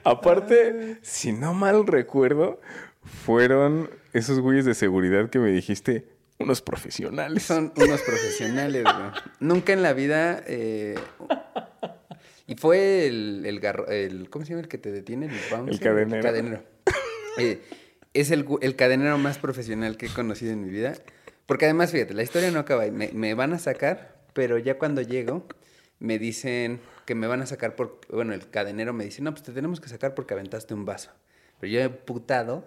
Aparte, si no mal recuerdo, fueron esos güeyes de seguridad que me dijiste, unos profesionales. Son unos profesionales, güey. Nunca en la vida. eh, y fue el, el, garro- el- ¿Cómo se llama el que te detiene? El, bouncer, El cadenero. cadenero. Eh, es el, el cadenero más profesional que he conocido en mi vida. Porque además, fíjate, la historia no acaba. Me, me van a sacar, pero ya cuando llego, me dicen que me van a sacar por. Bueno, el cadenero me dice: No, pues te tenemos que sacar porque aventaste un vaso. Pero yo he putado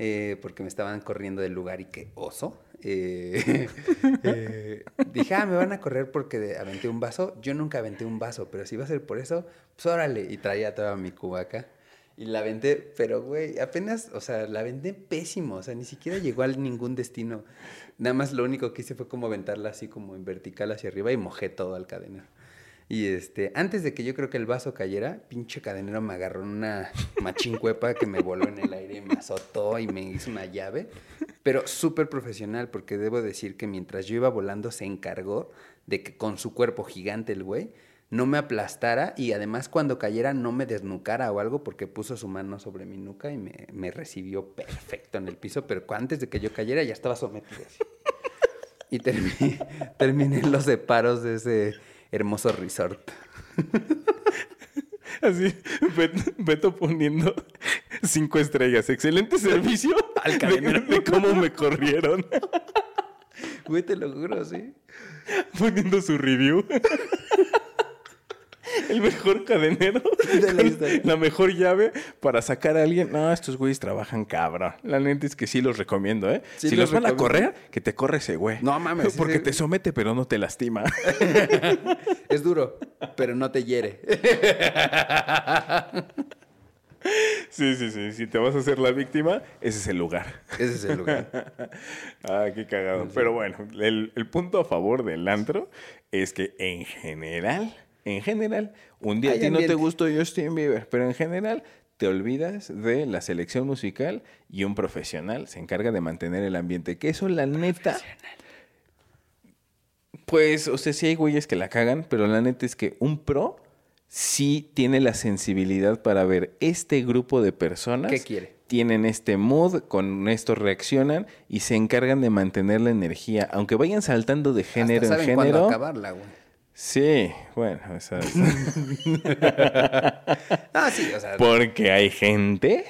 eh, porque me estaban corriendo del lugar y que oso. Eh, eh, dije, ah, me van a correr porque aventé un vaso. Yo nunca aventé un vaso, pero si va a ser por eso, pues órale. Y traía toda mi cubaca. Y la aventé, pero güey, apenas, o sea, la aventé pésimo. O sea, ni siquiera llegó a ningún destino. Nada más lo único que hice fue como aventarla así como en vertical hacia arriba y mojé todo al cadenero. Y este, antes de que yo creo que el vaso cayera, pinche cadenero me agarró en una machincuepa que me voló en el aire y me azotó y me hizo una llave. Pero súper profesional, porque debo decir que mientras yo iba volando se encargó de que con su cuerpo gigante el güey no me aplastara y además cuando cayera no me desnucara o algo porque puso su mano sobre mi nuca y me, me recibió perfecto en el piso, pero antes de que yo cayera ya estaba sometido así. Y terminé, terminé en los separos de ese hermoso resort. Así, Bet- Beto poniendo cinco estrellas. Excelente servicio. Al de, de cómo me corrieron. Güey, te lo juro, sí. Poniendo su review. El mejor cadenero. De la con historia. la mejor llave para sacar a alguien. No, estos güeyes trabajan cabrón. La neta es que sí los recomiendo, ¿eh? Sí si los los van a correr, que te corre ese güey. No mames, Porque ese- te somete, pero no te lastima. Es duro, pero no te hiere. Sí, sí, sí. Si te vas a hacer la víctima, ese es el lugar. Ese es el lugar. Ah, qué cagado. Pero bueno, el, el punto a favor del antro es que en general, en general, un día Hay a ti no te gustó Justin Bieber, pero en general te olvidas de la selección musical y un profesional se encarga de mantener el ambiente. Que eso, la neta. Pues, o sea, sí hay güeyes que la cagan, pero la neta es que un pro sí tiene la sensibilidad para ver este grupo de personas ¿Qué quiere? tienen este mood, con esto reaccionan y se encargan de mantener la energía. Aunque vayan saltando de género Hasta en saben género, acabarla, güey. Sí, bueno, o sea, Ah, sí, o sea, porque hay gente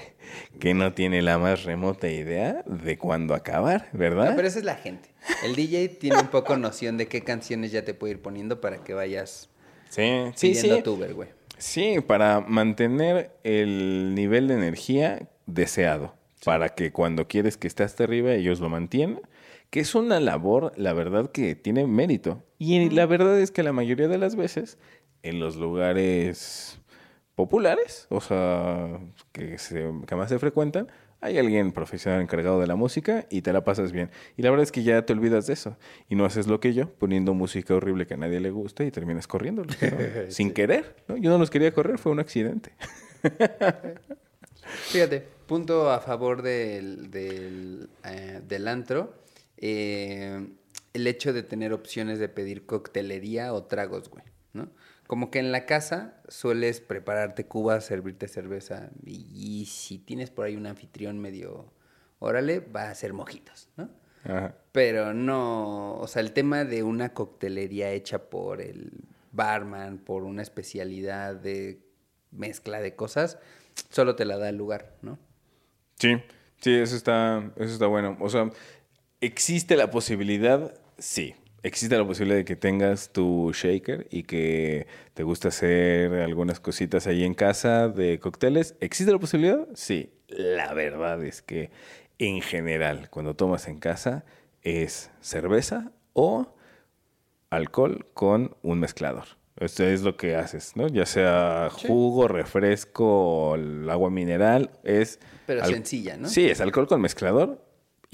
que no tiene la más remota idea de cuándo acabar, ¿verdad? no, pero esa es la gente. El DJ tiene un poco noción de qué canciones ya te puede ir poniendo para que vayas Sí, sí, sí. güey. Sí, para mantener el nivel de energía deseado. Para que cuando quieres que esté hasta arriba, ellos lo mantienen. Que es una labor, la verdad, que tiene mérito. Y la verdad es que la mayoría de las veces, en los lugares populares, o sea, que, se, que más se frecuentan, hay alguien profesional encargado de la música y te la pasas bien. Y la verdad es que ya te olvidas de eso. Y no haces lo que yo, poniendo música horrible que a nadie le gusta y terminas corriendo. Sin querer. ¿no? Yo no los quería correr, fue un accidente. Fíjate, punto a favor del, del, eh, del antro. Eh, el hecho de tener opciones de pedir coctelería o tragos, güey, ¿no? Como que en la casa sueles prepararte cubas, servirte cerveza y, y si tienes por ahí un anfitrión medio, órale, va a ser mojitos, ¿no? Ajá. Pero no, o sea, el tema de una coctelería hecha por el barman, por una especialidad de mezcla de cosas, solo te la da el lugar, ¿no? Sí, sí, eso está, eso está bueno. O sea, ¿existe la posibilidad? Sí. Existe la posibilidad de que tengas tu shaker y que te gusta hacer algunas cositas ahí en casa de cócteles. ¿Existe la posibilidad? Sí. La verdad es que en general, cuando tomas en casa, es cerveza o alcohol con un mezclador. Esto es lo que haces, ¿no? Ya sea jugo, refresco, el agua mineral, es... Pero sencilla, ¿no? Sí, es alcohol con mezclador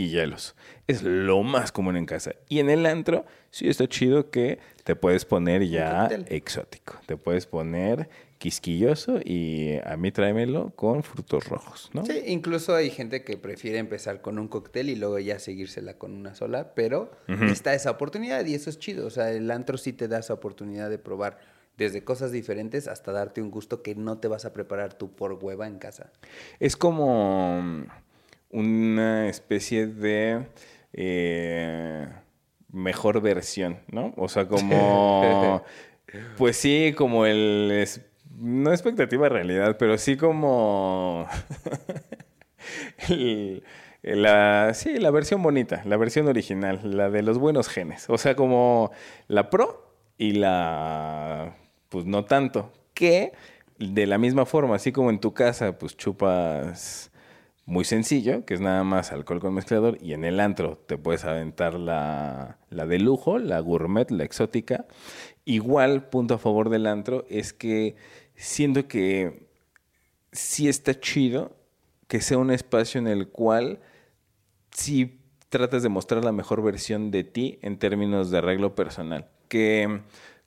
y hielos. Es lo más común en casa. Y en el antro, sí está chido que te puedes poner ya exótico. Te puedes poner quisquilloso y a mí tráemelo con frutos rojos, ¿no? Sí, incluso hay gente que prefiere empezar con un cóctel y luego ya seguírsela con una sola, pero está esa oportunidad y eso es chido. O sea, el antro sí te da esa oportunidad de probar desde cosas diferentes hasta darte un gusto que no te vas a preparar tú por hueva en casa. Es como una especie de eh, mejor versión, ¿no? O sea, como... Pues sí, como el... es- no expectativa realidad, pero sí como... el- la, sí, la versión bonita, la versión original, la de los buenos genes. O sea, como la pro y la, pues no tanto. Que de la misma forma, así como en tu casa, pues chupas muy sencillo, que es nada más alcohol con mezclador, y en el antro te puedes aventar la, la de lujo, la gourmet, la exótica. Igual, punto a favor del antro, es que siento que sí está chido que sea un espacio en el cual sí tratas de mostrar la mejor versión de ti en términos de arreglo personal. Que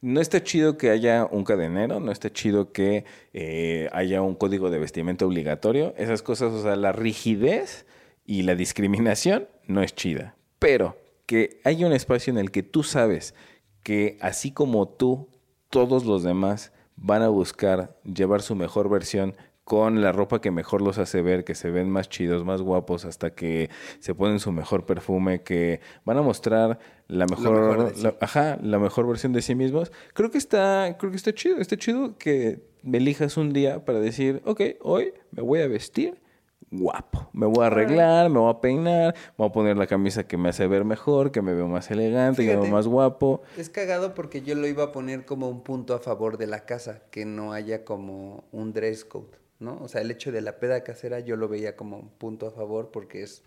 no está chido que haya un cadenero, no está chido que eh, haya un código de vestimenta obligatorio. Esas cosas, o sea, la rigidez y la discriminación no es chida. Pero que haya un espacio en el que tú sabes que así como tú, todos los demás van a buscar llevar su mejor versión con la ropa que mejor los hace ver, que se ven más chidos, más guapos, hasta que se ponen su mejor perfume, que van a mostrar la mejor, mejor de sí. la- ajá, la mejor versión de sí mismos. Creo que está, creo que está chido, está chido que me elijas un día para decir, ok, hoy me voy a vestir guapo, me voy a arreglar, me voy a peinar, me voy a poner la camisa que me hace ver mejor, que me veo más elegante, que me veo más guapo. Es cagado porque yo lo iba a poner como un punto a favor de la casa, que no haya como un dress code, ¿no? O sea, el hecho de la peda casera yo lo veía como un punto a favor porque es,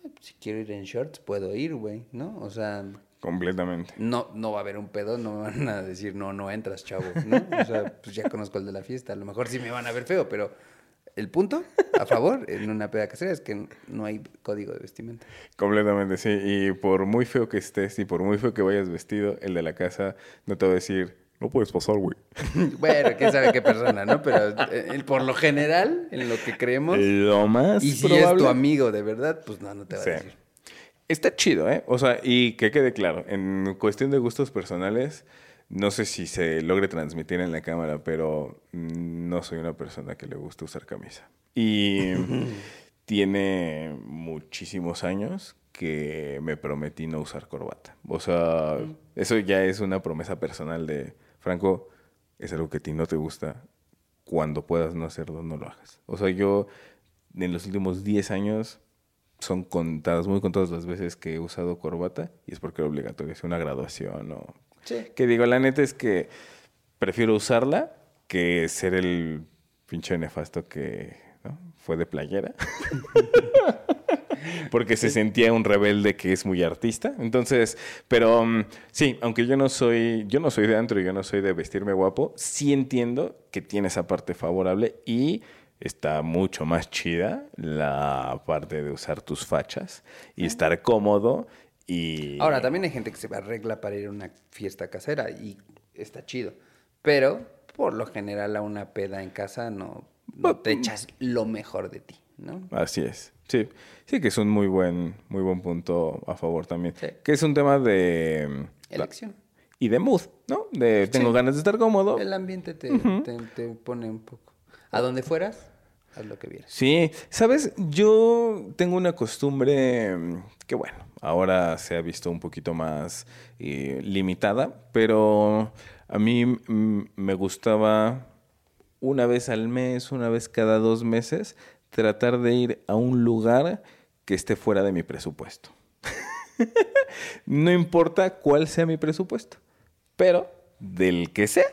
"Bueno, si quiero ir en shorts, puedo ir, güey, ¿no? O sea, Completamente. no, no va a haber un pedo, no me van a decir, no, no entras, chavo, ¿no? O sea, pues ya conozco el de la fiesta, a lo mejor sí me van a ver feo, pero el punto a favor en una peda casera es que no hay código de vestimenta. Completamente, sí. Y por muy feo que estés y por muy feo que vayas vestido, el de la casa no te va a decir, No puedes pasar, güey. Bueno, quién sabe qué persona, ¿no? Pero eh, por lo general, en lo que creemos, lo más y si probable. es tu amigo de verdad, pues no, no te va Sí. a decir. Está chido, ¿eh? O sea, y que quede claro, en cuestión de gustos personales, no sé si se logre transmitir en la cámara, pero mm, no soy una persona que le gusta usar camisa. Y tiene muchísimos años que me prometí no usar corbata. O sea, eso ya es una promesa personal de, Franco, es algo que a ti no te gusta. Cuando puedas no hacerlo, no lo hagas. O sea, yo en los últimos 10 años son contadas, muy contadas las veces que he usado corbata y es porque era obligatorio, es una graduación o... Que digo, la neta es que prefiero usarla que ser el pinche nefasto que ¿no? fue de playera. porque se sentía un rebelde que es muy artista. Entonces, pero um, sí, aunque yo no soy, yo no soy de antro, yo no soy de vestirme guapo, sí entiendo que tiene esa parte favorable y está mucho más chida la parte de usar tus fachas y estar cómodo y... Ahora, también hay gente que se arregla para ir a una fiesta casera y está chido. Pero, por lo general, a una peda en casa no, no te echas lo mejor de ti, ¿no? Así es. Sí, sí que es un muy buen, muy buen punto a favor también. Que es un tema de... Elección. Y de mood, ¿no? De tengo ganas de estar cómodo. El ambiente te, te, te pone un poco. A donde fueras, haz lo que vieras. Sí, sabes, yo tengo una costumbre mm, que bueno, ahora se ha visto un poquito más eh, limitada, pero a mí mm, me gustaba una vez al mes, una vez cada dos meses, tratar de ir a un lugar que esté fuera de mi presupuesto. no importa cuál sea mi presupuesto, pero del que sea,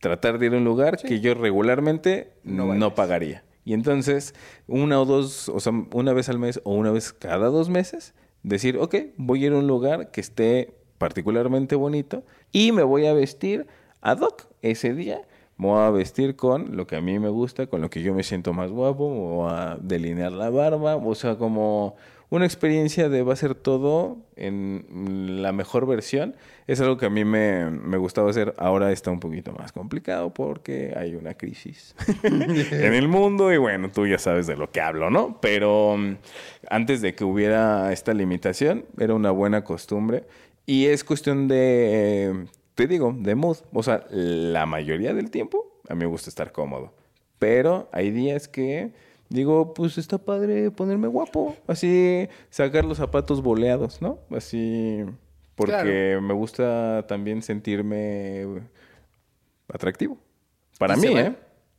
tratar de ir a un lugar que yo regularmente no, no, pagaría. Y entonces, una o dos, o sea, una vez al mes o una vez cada dos meses, decir, ok, voy a ir a un lugar que esté particularmente bonito y me voy a vestir ad hoc ese día me voy a vestir con lo que a mí me gusta, con lo que yo me siento más guapo, me voy a delinear la barba, o sea, como una experiencia de va a ser todo en la mejor versión. Es algo que a mí me, me gustaba hacer. Ahora está un poquito más complicado porque hay una crisis en el mundo y bueno, tú ya sabes de lo que hablo, ¿no? Pero um, antes de que hubiera esta limitación, era una buena costumbre. Y es cuestión de te digo, de mood. O sea, la mayoría del tiempo a mí me gusta estar cómodo. Pero hay días que digo, pues está padre ponerme guapo. Así sacar los zapatos boleados, ¿no? Así. Porque me gusta también sentirme atractivo. Para mí, ¿eh?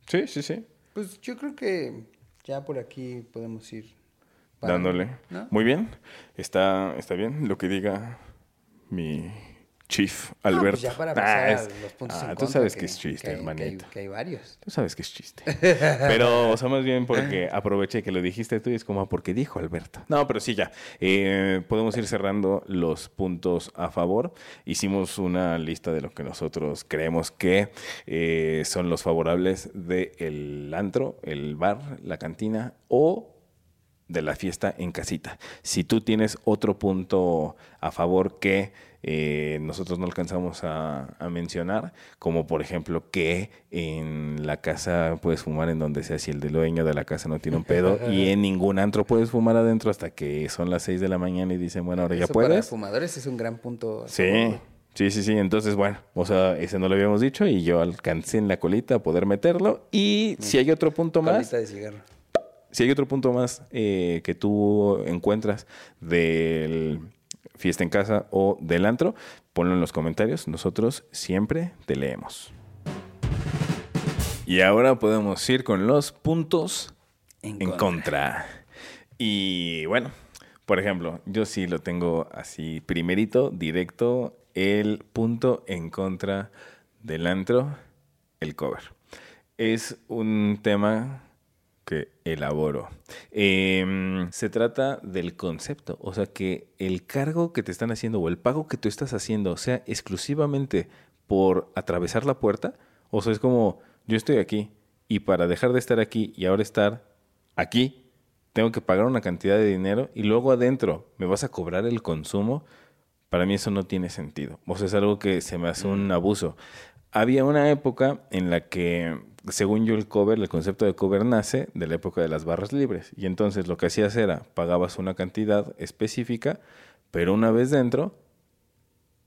Sí, sí, sí. Pues yo creo que ya por aquí podemos ir. Dándole. Muy bien. Está, está bien lo que diga mi Chief Alberto. No, pues ya para pasar ah, los puntos ah, tú sabes que, es chiste, hermanito. Que hay, varios. Tú sabes que es chiste. pero, o sea, más bien porque aproveché que lo dijiste tú y es como porque dijo Alberto. No, pero sí, ya. Eh, podemos ir cerrando los puntos a favor. Hicimos una lista de lo que nosotros creemos que eh, son los favorables del antro, el bar, la cantina o de la fiesta en casita. Si tú tienes otro punto a favor que eh, nosotros no alcanzamos a, mencionar, como por ejemplo que en la casa puedes fumar en donde sea si el dueño de la casa no tiene un pedo y en ningún antro puedes fumar adentro hasta que son las 6 de la mañana y dicen, bueno, ahora ya puedes. Para fumadores es un gran punto. Sí. Sí, sí, sí. Entonces, bueno, o sea, ese no lo habíamos dicho y yo alcancé en la colita a poder meterlo. Y si hay otro punto más. De cigarro si hay otro punto más eh, que tú encuentras del fiesta en casa o del antro, ponlo en los comentarios. Nosotros siempre te leemos. Y ahora podemos ir con los puntos en, contra. Y bueno, por ejemplo, yo sí lo tengo así primerito, directo, el punto en contra del antro, el cover. Es un tema que elaboro. Em, se trata del concepto, o sea, que el cargo que te están haciendo o el pago que tú estás haciendo sea exclusivamente por atravesar la puerta, o sea, es como yo estoy aquí y para dejar de estar aquí y ahora estar aquí, tengo que pagar una cantidad de dinero y luego adentro me vas a cobrar el consumo. Para mí eso no tiene sentido. O sea, es algo que se me hace un abuso. Había una época en la que según yo, el cover, el concepto de cover nace de la época de las barras libres. Y entonces lo que hacías era, pagabas una cantidad específica, pero una vez dentro,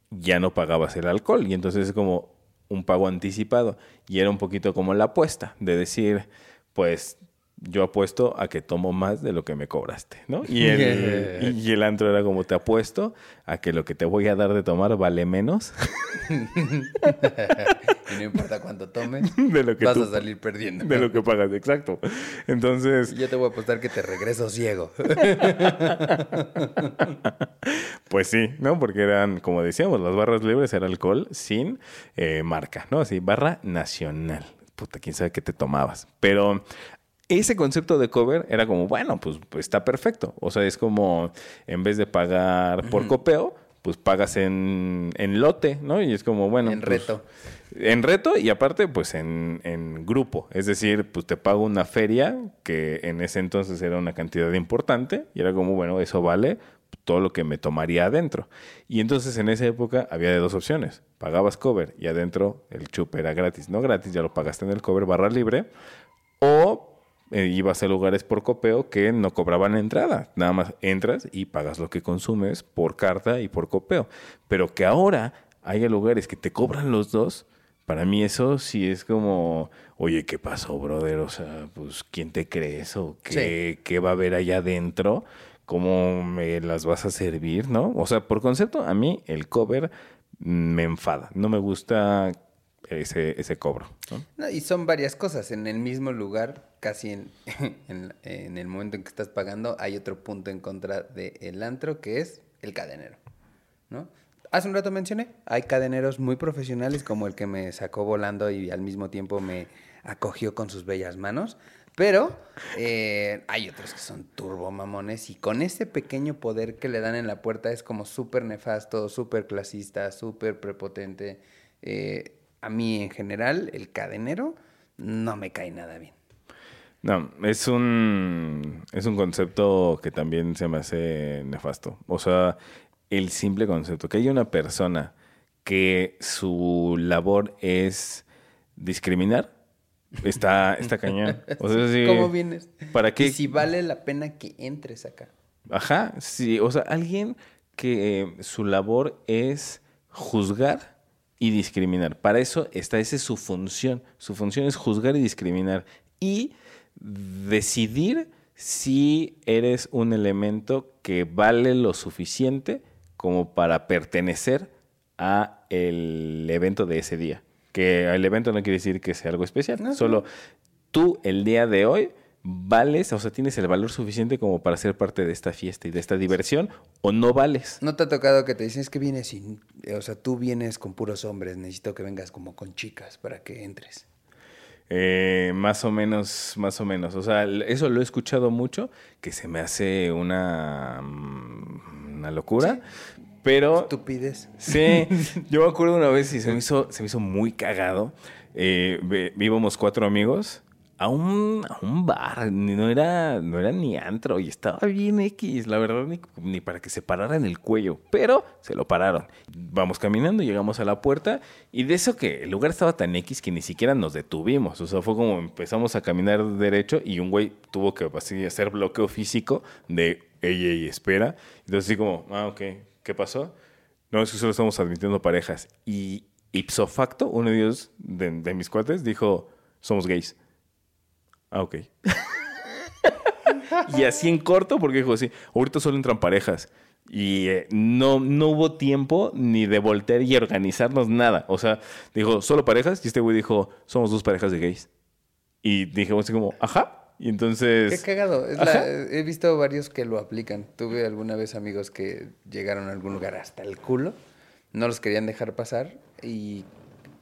ya no pagabas el alcohol. Y entonces es como un pago anticipado. Y era un poquito como la apuesta, de decir, pues yo apuesto a que tomo más de lo que me cobraste, ¿no? Y el, y el antro era como, te apuesto a que lo que te voy a dar de tomar vale menos y no importa cuánto tomes, de lo que vas tú- a salir perdiendo. de lo que pagas, exacto. Entonces, Yo te voy a apostar que te regreso ciego. pues sí, ¿no? Porque eran, como decíamos, las barras libres era alcohol sin eh, marca, ¿no? Así, barra nacional. Puta, quién sabe qué te tomabas. Pero ese concepto de cover era como, bueno, pues, pues está perfecto. O sea, es como, en vez de pagar por copeo, pues pagas en, en lote, ¿no? Y es como, bueno. En pues, reto. En reto y aparte, pues en, en grupo. Es decir, pues te pago una feria que en ese entonces era una cantidad importante y era como, bueno, eso vale todo lo que me tomaría adentro. Y entonces en esa época había de dos opciones. Pagabas cover y adentro el chup era gratis. No gratis, ya lo pagaste en el cover barra libre. O eh, ibas a lugares por copeo que no cobraban entrada. Nada más entras y pagas lo que consumes por carta y por copeo. Pero que ahora haya lugares que te cobran los dos, para mí eso sí es como, oye, ¿qué pasó, brother? O sea, pues, ¿quién te crees? ¿O qué, qué va a haber allá adentro? ¿Cómo me las vas a servir? ¿No? O sea, por concepto, a mí el cover me enfada. No me gusta ese, ese cobro. ¿no? No, y son varias cosas. En el mismo lugar, casi en, en- en el momento en que estás pagando, hay otro punto en contra del antro que es el cadenero. ¿no? Hace un rato mencioné, hay cadeneros muy profesionales como el que me sacó volando y al mismo tiempo me acogió con sus bellas manos. Pero eh, hay otros que son turbo mamones y con ese pequeño poder que le dan en la puerta es como súper nefasto, súper clasista, súper prepotente. Eh, a mí en general, el cadenero no me cae nada bien. No, es un, es un concepto que también se me hace nefasto. O sea, el simple concepto, que haya una persona que su labor es discriminar, está, está cañón. O sea, sí, ¿Cómo vienes? ¿Para qué? Y si vale la pena que entres acá. Ajá, sí, o sea, alguien que eh, su labor es juzgar y discriminar. Para eso está, esa es su función. Su función es juzgar y discriminar. Y decidir si eres un elemento que vale lo suficiente como para pertenecer a el evento de ese día. Que el evento no quiere decir que sea algo especial, No, solo tú el día de hoy vales, o sea, tienes el valor suficiente como para ser parte de esta fiesta y de esta diversión, o no vales. ¿No te ha tocado que te dicen es que vienes sin... O sea, tú vienes con puros hombres, necesito que vengas como con chicas para que entres? Eh, más o menos, más o menos. O sea, eso lo he escuchado mucho, que se me hace una, mm, una locura. Pero Estupidez. Sí, yo me acuerdo una vez y se me hizo, se me hizo muy cagado. Eh, íbamos cuatro amigos a un, a un bar, no era, no era ni antro, y estaba bien X, la verdad, ni, ni para que se parara en el cuello, pero se lo pararon. Vamos caminando, llegamos a la puerta, y de eso que el lugar estaba tan X que ni siquiera nos detuvimos, o sea, fue como empezamos a caminar derecho y un güey tuvo que hacer bloqueo físico de, ey, ey, espera. Entonces así como, ah, ok, ¿qué pasó? No, es que solo estamos admitiendo parejas. Y ipso facto, uno de ellos, de, de mis cuates, dijo, somos gays. Ah, ok. y así en corto, porque dijo así, ahorita solo entran parejas. Y eh, no, no hubo tiempo ni de voltear y organizarnos nada. O sea, dijo, solo parejas. Y este güey dijo, somos dos parejas de gays. Y dijimos así como, ajá. Y entonces... Qué cagado. Es la- he visto varios que lo aplican. Tuve alguna vez amigos que llegaron a algún lugar hasta el culo, no los querían dejar pasar y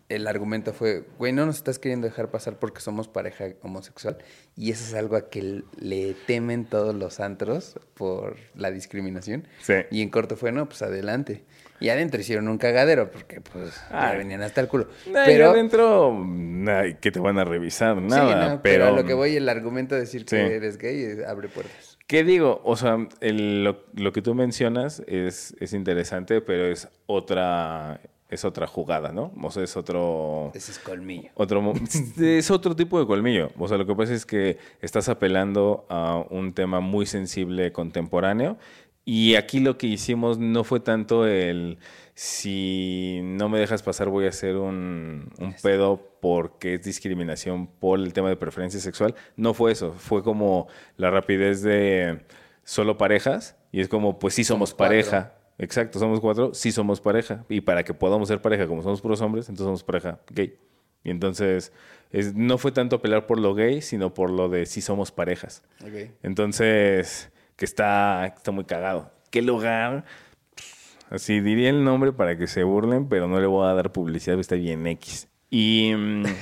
el argumento fue, güey, no nos estás queriendo dejar pasar porque somos pareja homosexual. Y eso es algo a que le temen todos los antros por la discriminación. Sí. Y en corto fue, no, pues adelante. Y adentro hicieron un cagadero porque pues ya venían hasta el culo. Nah, pero adentro, nah, que te van a revisar, Sí, nada. no, pero, a lo que voy, el argumento de decir que Sí. eres gay abre puertas. ¿Qué digo? O sea, el- lo, lo que tú mencionas es, es interesante, pero es otra, es otra jugada, ¿no? O sea, es otro... Ese es colmillo. Otro, es otro tipo de colmillo. O sea, lo que pasa es que estás apelando a un tema muy sensible contemporáneo. Y aquí lo que hicimos no fue tanto el si no me dejas pasar voy a hacer un, un pedo porque es discriminación por el tema de preferencia sexual. No fue eso, fue como la rapidez de solo parejas y es como, pues sí somos, Somos pareja. Exacto, somos cuatro, sí somos pareja. Y para que podamos ser pareja, como somos puros hombres, entonces somos pareja gay. Y entonces es- no fue tanto apelar por lo gay, sino por lo de sí somos parejas. Entonces, que está, está muy cagado. ¿Qué lugar? Así diría el nombre para que se burlen, pero no le voy a dar publicidad, está bien X. Y. mm,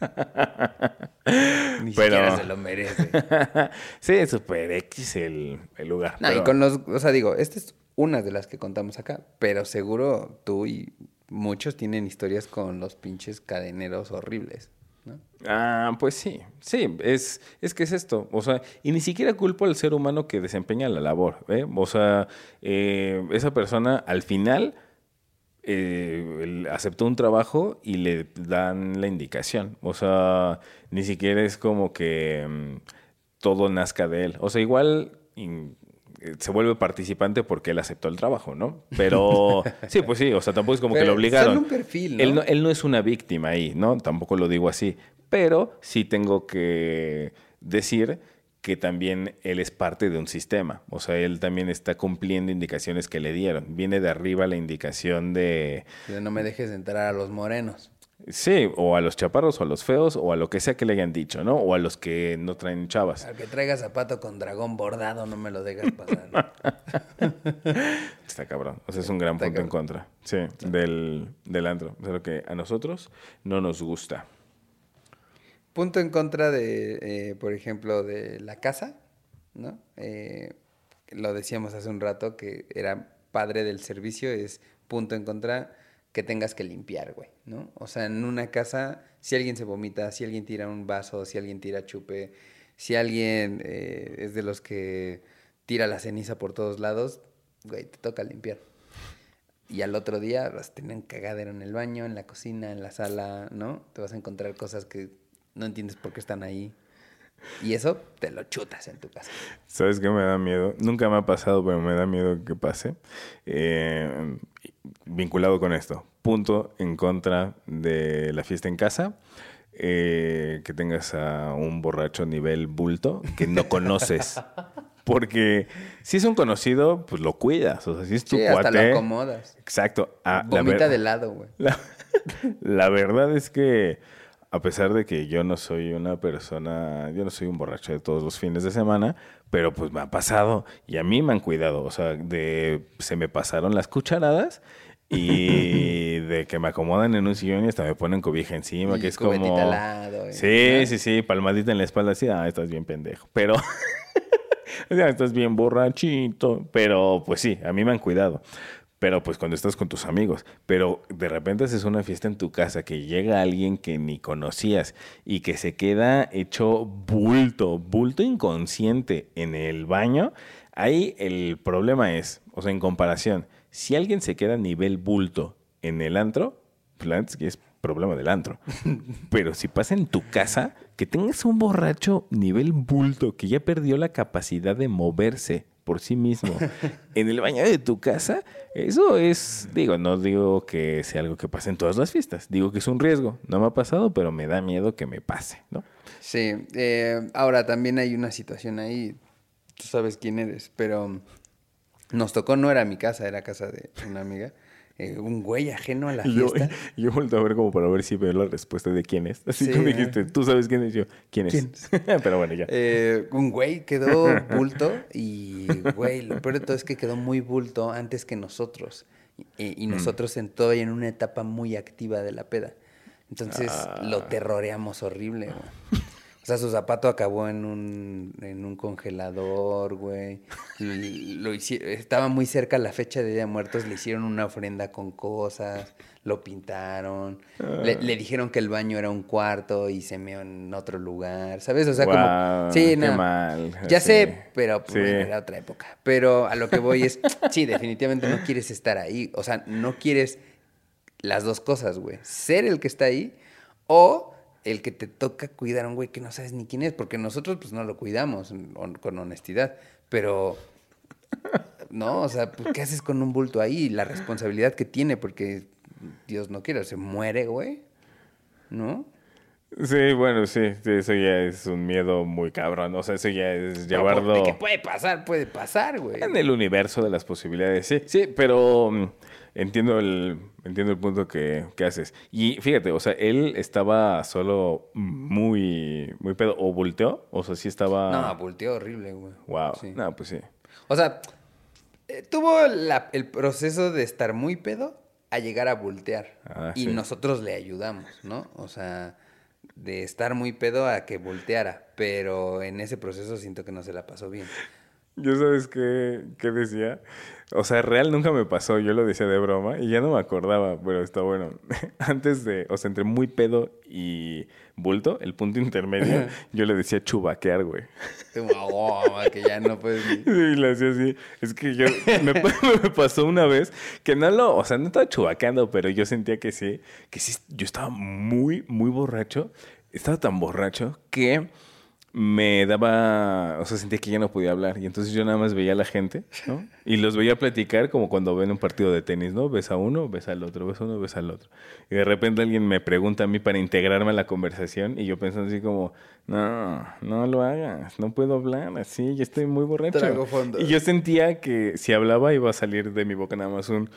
Ni Pero- siquiera se lo merece. sí, es super X el, el lugar. No, y con los, o sea, digo, esta es una de las que contamos acá, pero seguro tú y muchos tienen historias con los pinches cadeneros horribles, ¿no? Ah, pues sí, sí, es, es que es esto, o sea, y ni siquiera culpo al ser humano que desempeña la labor, ¿eh? O sea, eh, esa persona al final eh, aceptó un trabajo y le dan la indicación, o sea, ni siquiera es como que mm, todo nazca de él, o sea, igual... se vuelve participante porque él aceptó el trabajo, ¿no? Pero sí, pues sí, o sea, tampoco es como que lo obligaron. un perfil, ¿no? Él no, él no es una víctima ahí, ¿no? Tampoco lo digo así. Pero sí tengo que decir que también él es parte de un sistema. O sea, él también está cumpliendo indicaciones que le dieron. Viene de arriba la indicación de, De no me dejes entrar a los morenos. Sí, o a los chaparros, o a los feos, o a lo que sea que le hayan dicho, ¿no? O a los que no traen chavas. Al que traiga zapato con dragón bordado, no me lo dejas pasar. Está cabrón. O sea, es un gran Está punto en contra. Sí, del, del antro. O sea, lo que a nosotros no nos gusta. Punto en contra de, eh, por ejemplo, de la casa, ¿no? Eh, lo decíamos hace un rato que era padre del servicio, es punto en contra que tengas que limpiar, güey, ¿no? O sea, en una casa, si alguien se vomita, si alguien tira un vaso, si alguien tira chupe, si alguien eh, es de los que tira la ceniza por todos lados, güey, te toca limpiar. Y al otro día tener un cagadero en el baño, en la cocina, en la sala, ¿no? Te vas a encontrar cosas que no entiendes por qué están ahí. Y eso te lo chutas en tu casa. ¿Sabes qué me da miedo? Nunca me ha pasado, pero me da miedo que pase. Eh, vinculado con esto. Punto en contra de la fiesta en casa. eh, que tengas a un borracho nivel bulto que no conoces. Porque si es un conocido, pues lo cuidas. O sea, si es tu Sí, hasta lo acomodas. Exacto. Ah, la Vomita de lado, güey. la, la verdad es que, a pesar de que yo no soy una persona, yo no soy un borracho de todos los fines de semana, pero pues me ha pasado y a mí me han cuidado. O sea, de se me pasaron las cucharadas y de que me acomodan en un sillón y hasta me ponen cobija encima, Y que es como. al lado, sí, ¿no? sí, sí, palmadita en la espalda, así, ah, estás bien pendejo. Pero. O sea, estás bien borrachito. Pero pues sí, a mí me han cuidado. Pero pues cuando estás con tus amigos. Pero de repente haces una fiesta en tu casa que llega alguien que ni conocías y que se queda hecho bulto, bulto inconsciente en el baño. Ahí el problema es, o sea, en comparación, si alguien se queda a nivel bulto en el antro, pues la neta es que es problema del antro. Pero si pasa en tu casa, que tengas un borracho nivel bulto que ya perdió la capacidad de moverse por sí mismo en el baño de tu casa, eso es, digo, no digo que sea algo que pase en todas las fiestas, digo que es un riesgo. No me ha pasado, pero me da miedo que me pase, ¿no? Sí, eh, ahora también hay una situación ahí, tú sabes quién eres, pero nos tocó, no era mi casa, era casa de una amiga, eh, un güey ajeno a la Y yo, fiesta. yo volto a ver como para ver si veo la respuesta de quién es. Así Sí, tú me dijiste, tú sabes quién es yo. ¿Quién es? ¿Quién pero bueno, ya. Eh, un güey quedó bulto y, güey, lo peor de todo es que quedó muy bulto antes que nosotros. Y, y nosotros en todavía en una etapa muy activa de la peda. Entonces lo terroreamos horrible, güey. O sea, su zapato acabó en un, en un congelador, güey. Lo hici- estaba muy cerca la fecha de Día de Muertos, le hicieron una ofrenda con cosas, lo pintaron. Le, le dijeron que el baño era un cuarto y se meó en otro lugar, ¿sabes? O sea, como... Sí, qué no. mal, Ya sí. sé, pero pues, Sí. bueno, era otra época. Pero a lo que voy es, sí, definitivamente no quieres estar ahí. O sea, no quieres las dos cosas, güey. Ser el que está ahí o el que te toca cuidar a un güey que no sabes ni quién es. Porque nosotros pues no lo cuidamos hon- con honestidad. Pero no, o sea, pues, ¿qué haces con un bulto ahí? La responsabilidad que tiene, porque Dios no quiera, se muere, güey. ¿No? Sí, bueno, sí, eso ya es un miedo muy cabrón. O sea, eso ya es Pero, llevarlo ¿De qué puede pasar? Puede pasar, güey. en el universo de las posibilidades. Sí, sí, pero mm, entiendo el, entiendo el punto que, que haces. Y fíjate, o sea, él estaba solo muy, muy pedo. ¿O volteó? O sea, sí estaba... No, volteó horrible, güey. Wow. Sí. No, pues sí. O sea, eh, tuvo la- el proceso de estar muy pedo a llegar a voltear. Ah, y sí. nosotros le ayudamos, ¿no? O sea, de estar muy pedo a que volteara. Pero en ese proceso siento que no se la pasó bien. Yo sabes qué, qué decía. O sea, real nunca me pasó. Yo lo decía de broma y ya no me acordaba, pero está bueno. Antes de, o sea, entre muy pedo y bulto, el punto intermedio, yo le decía chubaquear, güey. Como, "Oh, que ya no puedes ni-". Y le hacía así. Es que yo, me, me pasó una vez que no lo, o sea, no estaba chubaqueando, pero yo sentía que sí, que sí, yo estaba muy, muy borracho. Estaba tan borracho que me daba, o sea, sentía que ya no podía hablar. Y entonces yo nada más veía a la gente, ¿no? Y los veía platicar como cuando ven un partido de tenis, ¿no? Ves a uno, ves al otro, ves a uno, ves al otro. Y de repente alguien me pregunta a mí para integrarme a la conversación y yo pensando así como, no, no lo hagas, no puedo hablar así, ya estoy muy borracho. Trago fondo. Y yo sentía que si hablaba iba a salir de mi boca nada más un...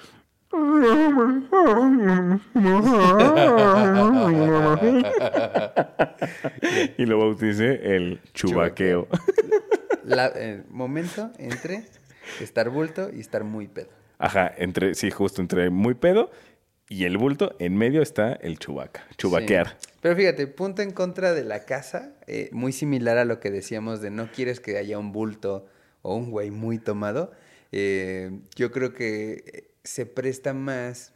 y lo bauticé el chubaqueo. La, eh, momento entre estar bulto y estar muy pedo. Ajá, entre, sí, justo entre muy pedo y el bulto, en medio está el chubaca, chubaquear. Sí. Pero fíjate, punto en contra de la casa, eh, muy similar a lo que decíamos de no quieres que haya un bulto o un güey muy tomado. eh, yo creo que se presta más.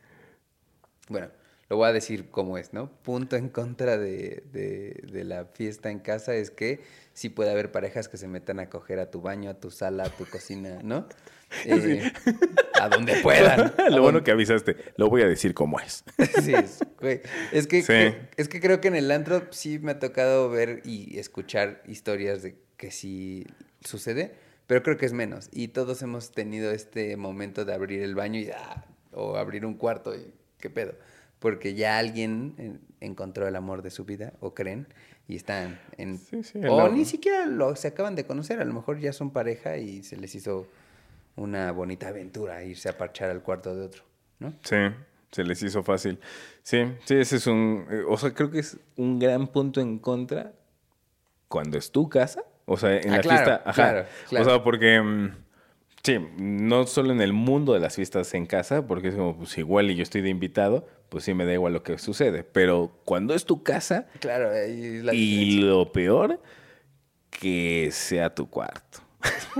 Bueno, lo voy a decir como es, ¿no? Punto en contra de, de- de la fiesta en casa es que sí puede haber parejas que se metan a coger a tu baño, a tu sala, a tu cocina, ¿no? Eh, a donde puedan. lo bueno que avisaste, lo voy a decir como es. Sí, es, güey. Es que, Sí. que- es que creo que en el antro sí me ha tocado ver y escuchar historias de que sí sucede, pero creo que es menos. Y todos hemos tenido este momento de abrir el baño y ah, o abrir un cuarto y qué pedo. Porque ya alguien eh, encontró el amor de su vida, o creen, y están en... Sí, sí, el o ni siquiera lo, se acaban de conocer, a lo mejor ya son pareja y se les hizo una bonita aventura irse a parchar al cuarto de otro, ¿no? Sí, se les hizo fácil. Sí, sí, ese es un... eh, O sea, creo que es un gran punto en contra cuando es tu casa. O sea, en Ah, la claro, fiesta. Ajá. claro, claro. O sea, porque... mm, Sí, no solo en el mundo de las fiestas en casa, porque es como, pues igual y yo estoy de invitado, pues sí me da igual lo que sucede. Pero cuando es tu casa Claro, es la y lo peor, que sea tu cuarto.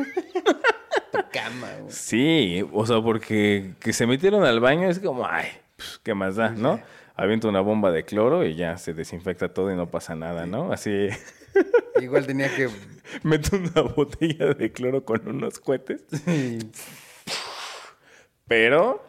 tu cama, güey. Sí, o sea, porque que se metieron al baño es como, ay, pues, ¿qué más da, no? Avienta una bomba de cloro y ya se desinfecta todo y no pasa nada, ¿no? Así, Igual tenía que. meto una botella de cloro con unos cohetes, pero,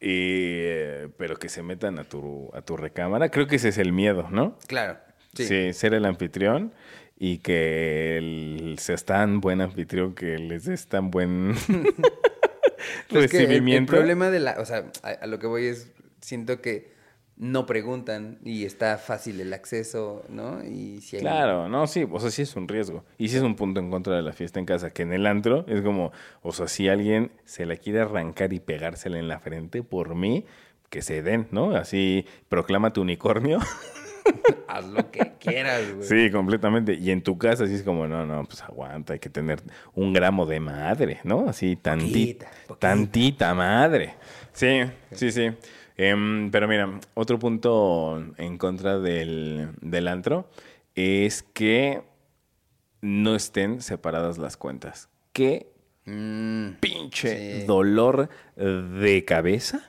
eh, pero que se metan a tu, a tu recámara. Creo que ese es el miedo, ¿no? Claro. Sí. Sí, ser el anfitrión y que él seas tan buen anfitrión que les des tan buen Pues que el- el, recibimiento. problema de la. O sea, a, a lo que voy es. Siento que no preguntan y está fácil el acceso, ¿no? Y si hay. Claro, no, sí, o sea, sí es un riesgo. Y sí es un punto en contra de la fiesta en casa, que en el antro es como, o sea, si alguien se la quiere arrancar y pegársela en la frente por mí, que se den, ¿no? Así, proclama tu unicornio. Haz lo que quieras, güey. Sí, completamente. Y en tu casa sí es como, no, no, pues aguanta, hay que tener un gramo de madre, ¿no? Así, tantita, Poquita, poquita. tantita madre. Sí, sí, sí. Em, pero mira, otro punto en contra del, del antro es que no estén separadas las cuentas. Qué Mm, pinche Sí. dolor de cabeza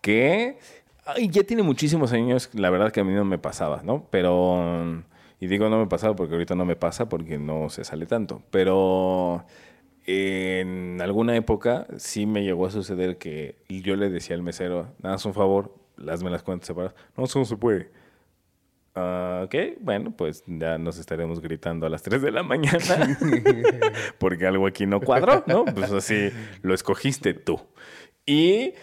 que ay, ya tiene muchísimos años, la verdad que a mí no me pasaba, ¿no? Pero, y digo no me pasaba porque ahorita no me pasa porque no se sale tanto, pero en alguna época sí me llegó a suceder que yo le decía al mesero, nada, es un favor, hazme las cuentas separadas. No, eso no se puede. Ah, ok, bueno, pues ya nos estaremos gritando a las 3 de la mañana porque algo aquí no cuadró, ¿no? Pues así lo escogiste tú. Y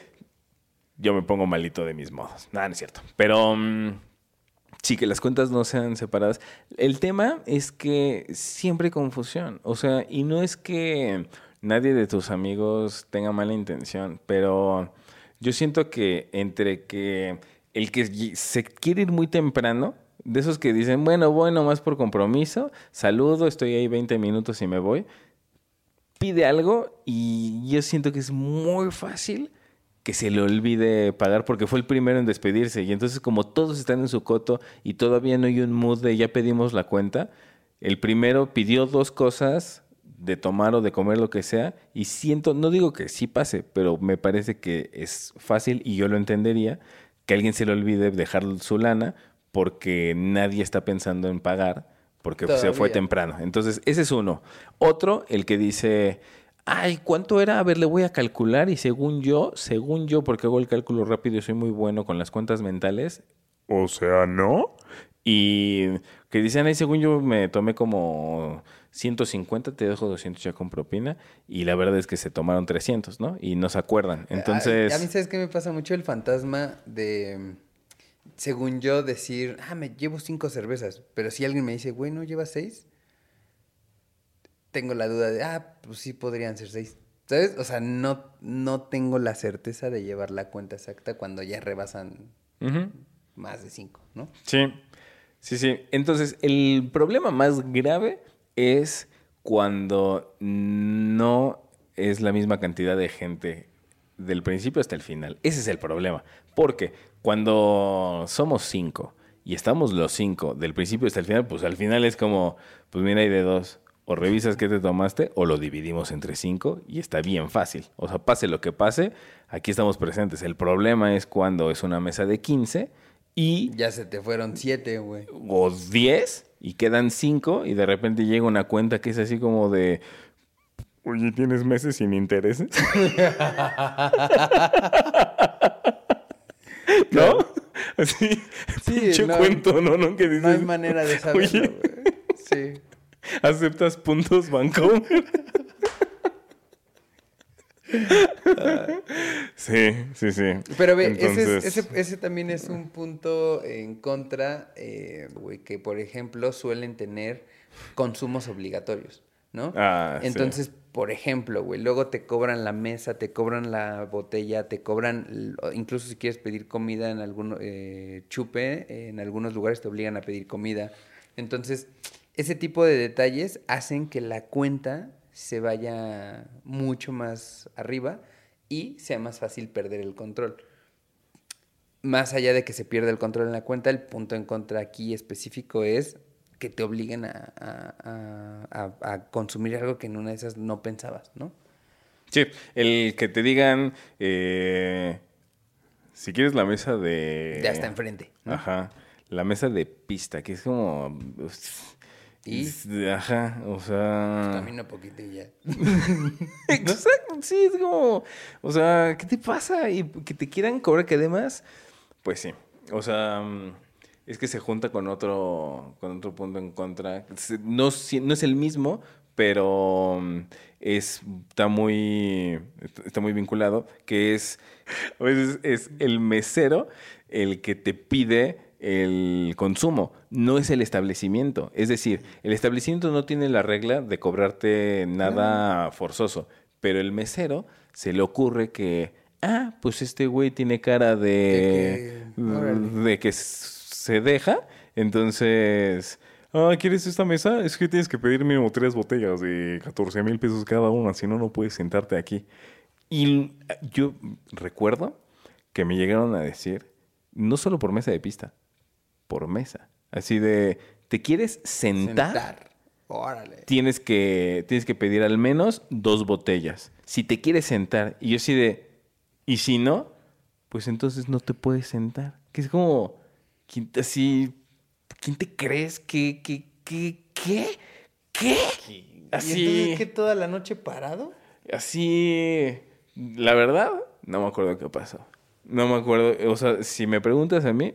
yo me pongo malito de mis modos. Nada, no es cierto. Pero mm, sí, que las cuentas no sean separadas. El tema es que siempre hay confusión. O sea, y no es que nadie de tus amigos tenga mala intención, pero yo siento que entre que el que se quiere ir muy temprano, de esos que dicen, bueno, voy nomás por compromiso, saludo, estoy ahí 20 minutos y me voy, pide algo y yo siento que es muy fácil que se le olvide pagar porque fue el primero en despedirse. Y entonces como todos están en su coto y todavía no hay un mood de ya pedimos la cuenta, el primero pidió dos cosas de tomar o de comer lo que sea y siento, no digo que sí pase, pero me parece que es fácil y yo lo entendería que alguien se le olvide dejar su lana porque nadie está pensando en pagar porque se fue temprano. Entonces, ese es uno. Otro, el que dice, ay, ¿cuánto era? A ver, le voy a calcular y según yo, según yo, porque hago el cálculo rápido y soy muy bueno con las cuentas mentales, O sea, ¿no? y que dicen, ay, según yo me tomé como 150, te dejo 200 ya con propina, y la verdad es que se tomaron 300, ¿no? Y no se acuerdan. Entonces... A, a mí, ¿sabes qué me pasa mucho? El fantasma de, según yo, decir, ah, me llevo cinco cervezas. Pero si alguien me dice, güey, ¿no llevas seis? Tengo la duda de, ah, pues sí podrían ser seis. ¿Sabes? O sea, no, no tengo la certeza de llevar la cuenta exacta cuando ya rebasan más de cinco, ¿no? Sí, sí, sí. Entonces, el problema más grave es cuando no es la misma cantidad de gente del principio hasta el final. Ese es el problema. Porque cuando somos cinco y estamos los cinco del principio hasta el final, pues al final es como, pues mira, hay de dos. O revisas qué te tomaste o lo dividimos entre cinco y está bien fácil. O sea, pase lo que pase, aquí estamos presentes. El problema es cuando es una mesa de 15 y Ya se te fueron siete, güey. o 10 y quedan 5 y de repente llega una cuenta que es así como de Oye, ¿tienes meses sin intereses? ¿no? Así, Sí, no. cuento, ¿no? ¿no? Que dices, No hay manera de saberlo, güey. Sí. ¿Aceptas puntos Bancomer? sí, sí, sí. Pero ve, ese, es- Entonces, ese, ese también es un punto en contra, eh, güey, que por ejemplo suelen tener consumos obligatorios, ¿no? Ah, sí. Entonces, por ejemplo, güey, luego te cobran la mesa, te cobran la botella, te cobran, incluso si quieres pedir comida en algún eh, chupe, en algunos lugares te obligan a pedir comida. Entonces, ese tipo de detalles hacen que la cuenta se vaya mucho más arriba y sea más fácil perder el control. Más allá de que se pierda el control en la cuenta, el punto en contra aquí específico es que te obliguen a, a- a- a- a consumir algo que en una de esas no pensabas, ¿no? Sí, el que te digan, eh, si quieres la mesa de... De hasta enfrente. ¿no? Ajá, la mesa de pista, que es como... ¿Y? Ajá, o sea... Camina poquito y ya. Exacto, sí, es como, o sea, ¿qué te pasa? Y que te quieran cobrar que además, pues sí, o sea, mm, es que se junta con otro, con otro punto en contra. No, no es el mismo, pero mm, es, está muy, está muy vinculado, que es, a veces es el mesero el que te pide el consumo, no es el establecimiento. Es decir, el establecimiento no tiene la regla de cobrarte nada forzoso, pero el mesero se le ocurre que, ah, pues este güey tiene cara de, De que- de que se deja, entonces... Ah, ¿quieres esta mesa? Es que tienes que pedir mínimo tres botellas de 14 mil pesos cada una, si no, no puedes sentarte aquí. Y yo recuerdo que me llegaron a decir, no solo por mesa de pista, por mesa. Así de, ¿te quieres sentar? Órale. Tienes que, tienes que pedir al menos dos botellas. Si te quieres sentar, y yo así de, ¿y si no? Pues entonces no te puedes sentar. Que es como, ¿quién te- así, ¿quién te crees? ¿Qué, qué, qué, qué? ¿Qué? ¿Y Así. entonces qué toda la noche parado? Así, la verdad, no me acuerdo qué pasó. No me acuerdo, o sea, si me preguntas a mí,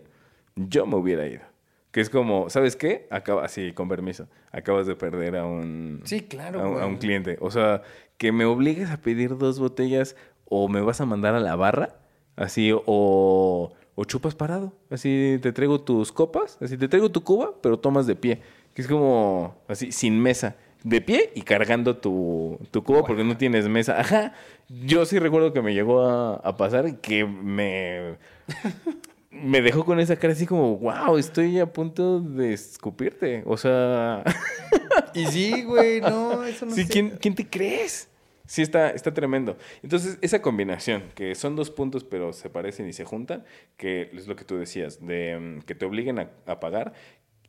yo me hubiera ido. Que es como, ¿sabes qué? Acaba, así, con permiso, acabas de perder a un, Sí, claro, a, un- a un güey. cliente. O sea, que me obligues a pedir dos botellas o me vas a mandar a la barra, así, o, o chupas parado. Así, te traigo tus copas, así, te traigo tu cuba, pero tomas de pie. Que es como, así, sin mesa. De pie y cargando tu, tu cuba porque no tienes mesa. Ajá. Yo sí recuerdo que me llegó a, a pasar que me me dejó con esa cara así como, wow, estoy a punto de escupirte. O sea, Y sí, güey, no, eso no sí, sé. ¿quién, quién te crees? Sí, está, está tremendo. Entonces, esa combinación, que son dos puntos, pero se parecen y se juntan, que es lo que tú decías, de mm, que te obliguen a, a pagar.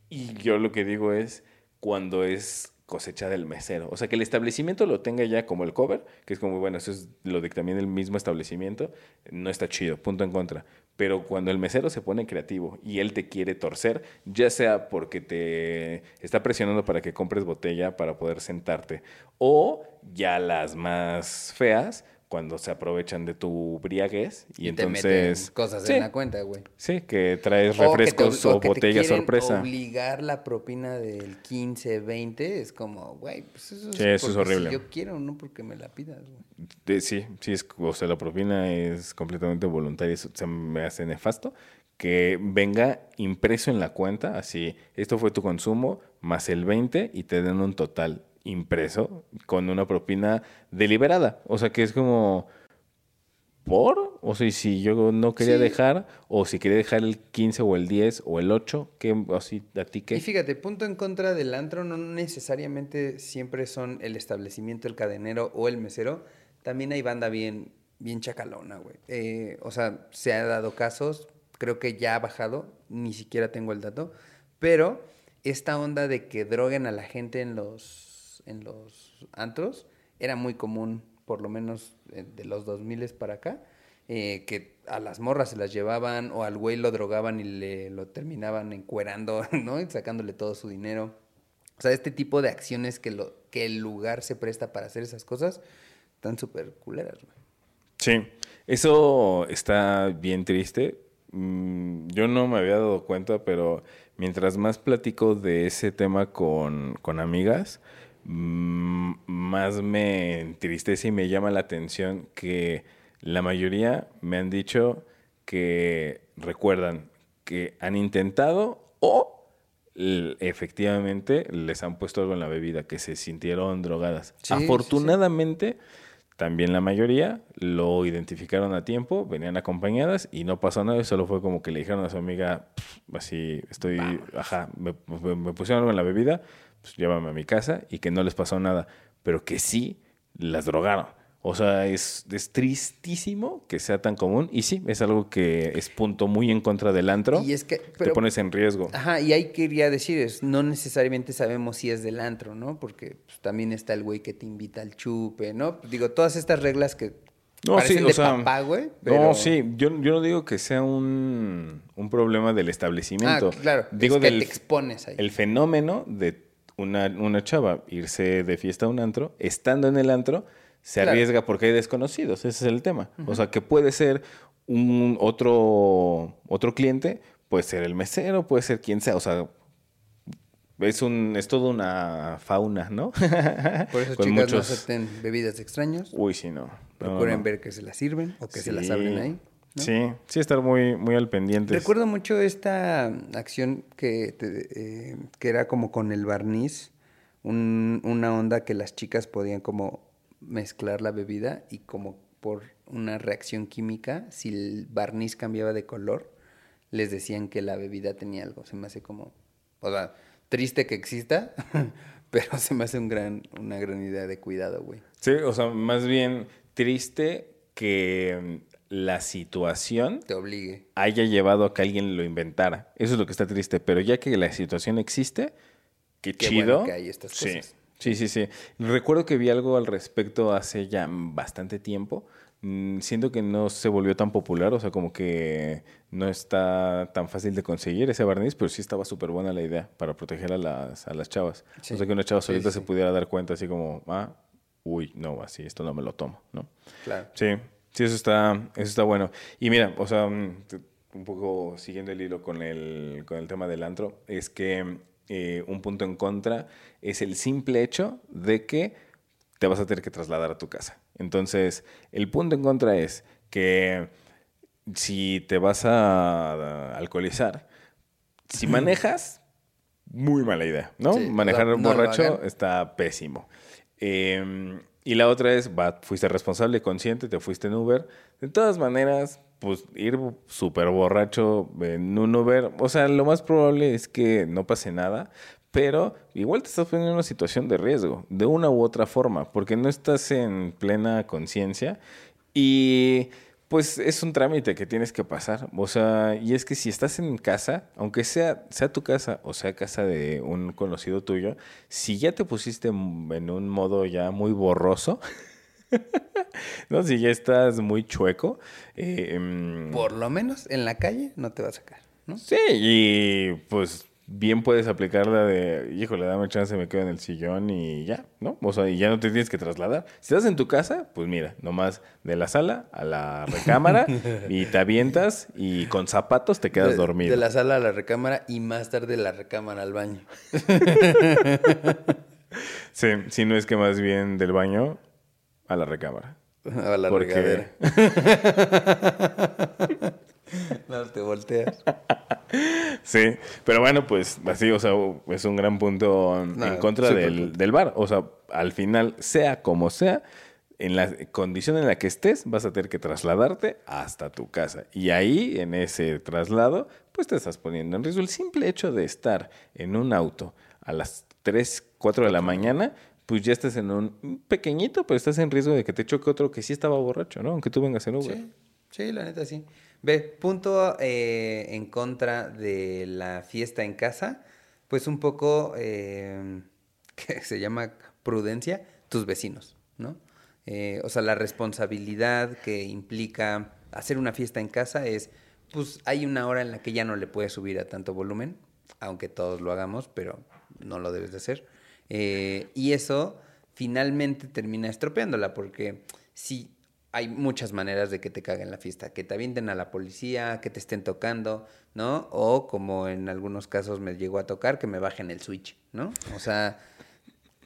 Y yo lo que digo es cuando es cosecha del mesero. O sea, que el establecimiento lo tenga ya como el cover, que es como, bueno, eso es lo dicta también el mismo establecimiento, no está chido, punto en contra. Pero cuando el mesero se pone creativo y él te quiere torcer, ya sea porque te está presionando para que compres botella para poder sentarte, o ya las más feas, cuando se aprovechan de tu briaguez y, Y te entonces... meten cosas sí, en la cuenta, güey. Sí, que traes O que te refrescos o, que te botella quieren sorpresa. obligar la propina del 15, 20, es como, güey, pues eso es, Sí, eso es porque horrible. Si yo quiero, no porque me la pidas, güey. Sí, sí, es, o sea, la propina es completamente voluntaria, eso se me hace nefasto. Que venga impreso en la cuenta, así, esto fue tu consumo, más el 20 y te den un total impreso con una propina deliberada. O sea, que es como, ¿por? O sea, y si yo no quería Sí. dejar, o si quería dejar el 15 o el 10 o el 8, ¿qué, así, a ti qué? Y fíjate, punto en contra del antro no necesariamente siempre son el establecimiento, el cadenero o el mesero. También hay banda bien, bien chacalona, güey. Eh, o sea, se ha dado casos, creo que ya ha bajado, ni siquiera tengo el dato, pero esta onda de que droguen a la gente en los, en los antros era muy común, por lo menos eh, de los 2000 para acá, eh, que a las morras se las llevaban o al güey lo drogaban y le lo terminaban encuerando, ¿no? Y sacándole todo su dinero. O sea, este tipo de acciones que, lo, que el lugar se presta para hacer esas cosas están súper culeras, güey. Sí, eso está bien triste. Mm, Yo no me había dado cuenta, pero mientras más platico de ese tema con, con amigas, más me entristece y me llama la atención que la mayoría me han dicho que recuerdan que han intentado o efectivamente les han puesto algo en la bebida, que se sintieron drogadas. Sí, sí, sí. Afortunadamente, también la mayoría lo identificaron a tiempo, venían acompañadas y no pasó nada, solo fue como que le dijeron a su amiga, "Pff, así estoy, ajá, me, me- me pusieron algo en la bebida, pues llévame a mi casa y que no les pasó nada, pero que sí las drogaron. O sea, es, es tristísimo que sea tan común y sí, es algo que es punto muy en contra del antro. Y es que, te pones en riesgo. Ajá, y ahí quería decir, es, no necesariamente sabemos si es del antro, ¿no? Porque pues, también está el güey que te invita al chupe, ¿no? Digo, todas estas reglas que No, parecen sí, o de sea, papá, güey. pero- No, sí, yo, yo no digo que sea un, un problema del Ah, establecimiento. claro, Digo es que del te expones ahí. el fenómeno de una, una chava irse de fiesta a un antro, estando en el antro, se Claro. arriesga porque hay desconocidos, ese es el tema. O sea, que puede ser un otro, otro cliente, puede ser el mesero, puede ser quien sea, o sea, es un es toda una fauna, ¿no? Por eso, Con chicas, no muchos- acepten bebidas de extraños. Uy, sí, no. No, no, Procuren no. ver que se las sirven o que se las abren ahí. ¿No? Sí, sí, estar muy, muy al pendiente. Recuerdo mucho esta acción que, te- eh, que era como con el barniz, un- una onda que las chicas podían como mezclar la bebida y como por una reacción química, si el barniz cambiaba de color, les decían que la bebida tenía algo. Se me hace como, o sea, triste que exista, pero se me hace un gran, una gran idea de cuidado, güey. Sí, o sea, más bien triste que la situación Te obligue. haya llevado a que alguien lo inventara. Eso es lo que está triste. Pero ya que la situación existe, qué, Qué chido. bueno que hay estas sí. cosas. Sí, sí, sí. Recuerdo que vi algo al respecto hace ya bastante tiempo. Mm, Siento que no se volvió tan popular, o sea, como que no está tan fácil de conseguir ese barniz, pero sí estaba súper buena la idea para proteger a las, a las chavas. Sí. O sea, que una chava solita sí, se pudiera dar cuenta así como, ah, uy, no, así, esto no me lo tomo, ¿no? Claro. Sí, sí, eso está, eso está bueno. Y mira, o sea, mm, un poco siguiendo el hilo con el, con el tema del antro, es que eh, un punto en contra es el simple hecho de que te vas a tener que trasladar a tu casa. Entonces, el punto en contra es que si te vas a alcoholizar, si manejas, muy mala idea, ¿no? Sí, Manejar no- borracho está pésimo. Eh, y la otra es, va, fuiste responsable, consciente, te fuiste en Uber. De todas maneras, pues ir súper borracho en un Uber, o sea, lo más probable es que no pase nada, pero igual te estás poniendo en una situación de riesgo, de una u otra forma, porque no estás en plena conciencia y pues es un trámite que tienes que pasar. O sea, y es que si estás en casa, aunque sea, sea tu casa o sea casa de un conocido tuyo, si ya te pusiste en un modo ya muy borroso, ¿no? Si ya estás muy chueco, eh, em, Por lo menos en la calle no te va a sacar, ¿no? Sí, y pues bien puedes aplicar la de, híjole, dame chance, me quedo en el sillón y ya, ¿no? O sea, y ya no te tienes que trasladar. Si estás en tu casa, pues mira, nomás de la sala a la recámara y te avientas y con zapatos te quedas De- dormido. De la sala a la recámara y más tarde de la recámara al baño. Sí, si no es que más bien del baño a la recámara. A la Porque- regadera. no te volteas. Sí, pero bueno, pues así, o sea, es un gran punto en contra del, del bar. O sea, al final, sea como sea, en la condición en la que estés, vas a tener que trasladarte hasta tu casa. Y ahí, en ese traslado, pues te estás poniendo en riesgo. El simple hecho de estar en un auto a las 3, 4 de la mañana, pues ya estás en un pequeñito, pero estás en riesgo de que te choque otro que sí estaba borracho, ¿no? Aunque tú vengas en Uber. Sí, sí, la neta sí. Ve, punto eh, en contra de la fiesta en casa, pues un poco eh, que se llama prudencia, tus vecinos, ¿no? Eh, o sea, la responsabilidad que implica hacer una fiesta en casa es, pues hay una hora en la que ya no le puedes subir a tanto volumen, aunque todos lo hagamos, pero no lo debes de hacer. Eh, y eso finalmente termina estropeándola, porque si hay muchas maneras de que te caguen la fiesta, que te avienten a la policía, que te estén tocando, ¿no? O como en algunos casos me llegó a tocar, que me bajen el switch, ¿no? O sea,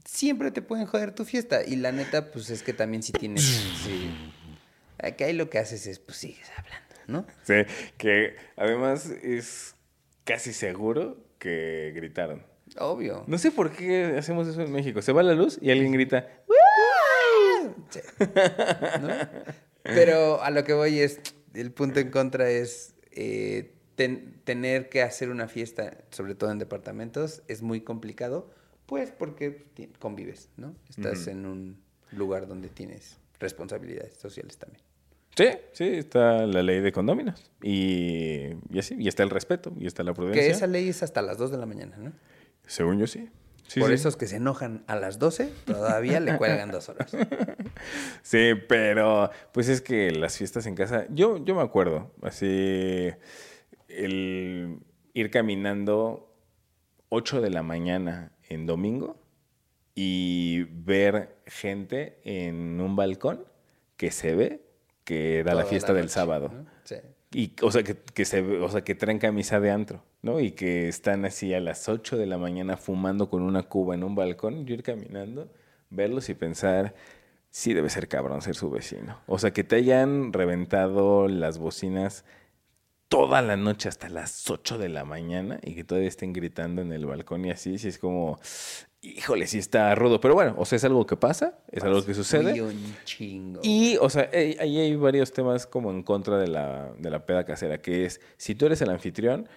siempre te pueden joder tu fiesta. Y la neta, pues es que también si tienes... sí, que ahí lo que haces es, pues sigues hablando, ¿no? Sí, que además es casi seguro que gritaron. Obvio. No sé por qué hacemos eso en México. Se va la luz y alguien grita. Sí. ¿No? Pero a lo que voy es, el punto en contra es eh, ten- tener que hacer una fiesta, sobre todo en departamentos, es muy complicado, pues porque convives, ¿no? Estás en un lugar donde tienes responsabilidades sociales también. Sí, sí, está la ley de condóminos. Y, y así, y está el respeto, y está la prudencia. Que esa ley es hasta las 2 de la mañana, ¿no? Según yo sí. Sí, Por sí. esos que se enojan a las 12, todavía le cuelgan dos horas. Sí, pero pues es que las fiestas en casa, yo, yo me acuerdo, así, el ir caminando 8 de la mañana en domingo y ver gente en un balcón que se ve que era la Toda fiesta del noche, sábado. ¿no? Sí. Y, o sea, que, que se, ve- o sea, que traen camisa de antro, ¿no? Y que están así a las 8 de la mañana fumando con una cuba en un balcón, yo ir caminando, verlos y pensar, sí debe ser cabrón ser su vecino. O sea, que te hayan reventado las bocinas toda la noche hasta las 8 de la mañana y que todavía estén gritando en el balcón y así, sí es como, híjole, sí está rudo. Pero bueno, o sea, es algo que pasa, es algo que sucede. Y, o sea, ahí hay varios temas como en contra de la, de la peda casera, que es, si tú eres el anfitrión,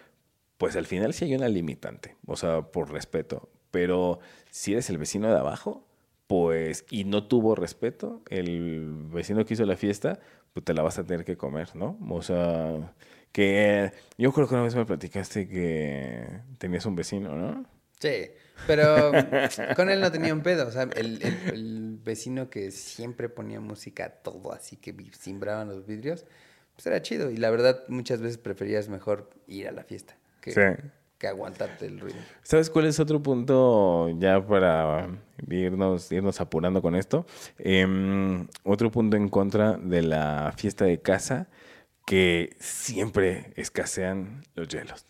pues al final sí hay una limitante, o sea, por respeto. Pero si eres el vecino de abajo, pues, y no tuvo respeto, el vecino que hizo la fiesta, pues te la vas a tener que comer, ¿no? O sea, que yo creo que una vez me platicaste que tenías un vecino, ¿no? Sí, pero con él no tenía un pedo. O sea, el, el- el vecino que siempre ponía música a todo, así que cimbraban los vidrios, pues era chido. Y la verdad, muchas veces preferías mejor ir a la fiesta que, Sí. que aguantarte el ruido. ¿Sabes cuál es otro punto ya para irnos, irnos apurando con esto? Em, otro punto en contra de la fiesta de casa, que siempre escasean los hielos.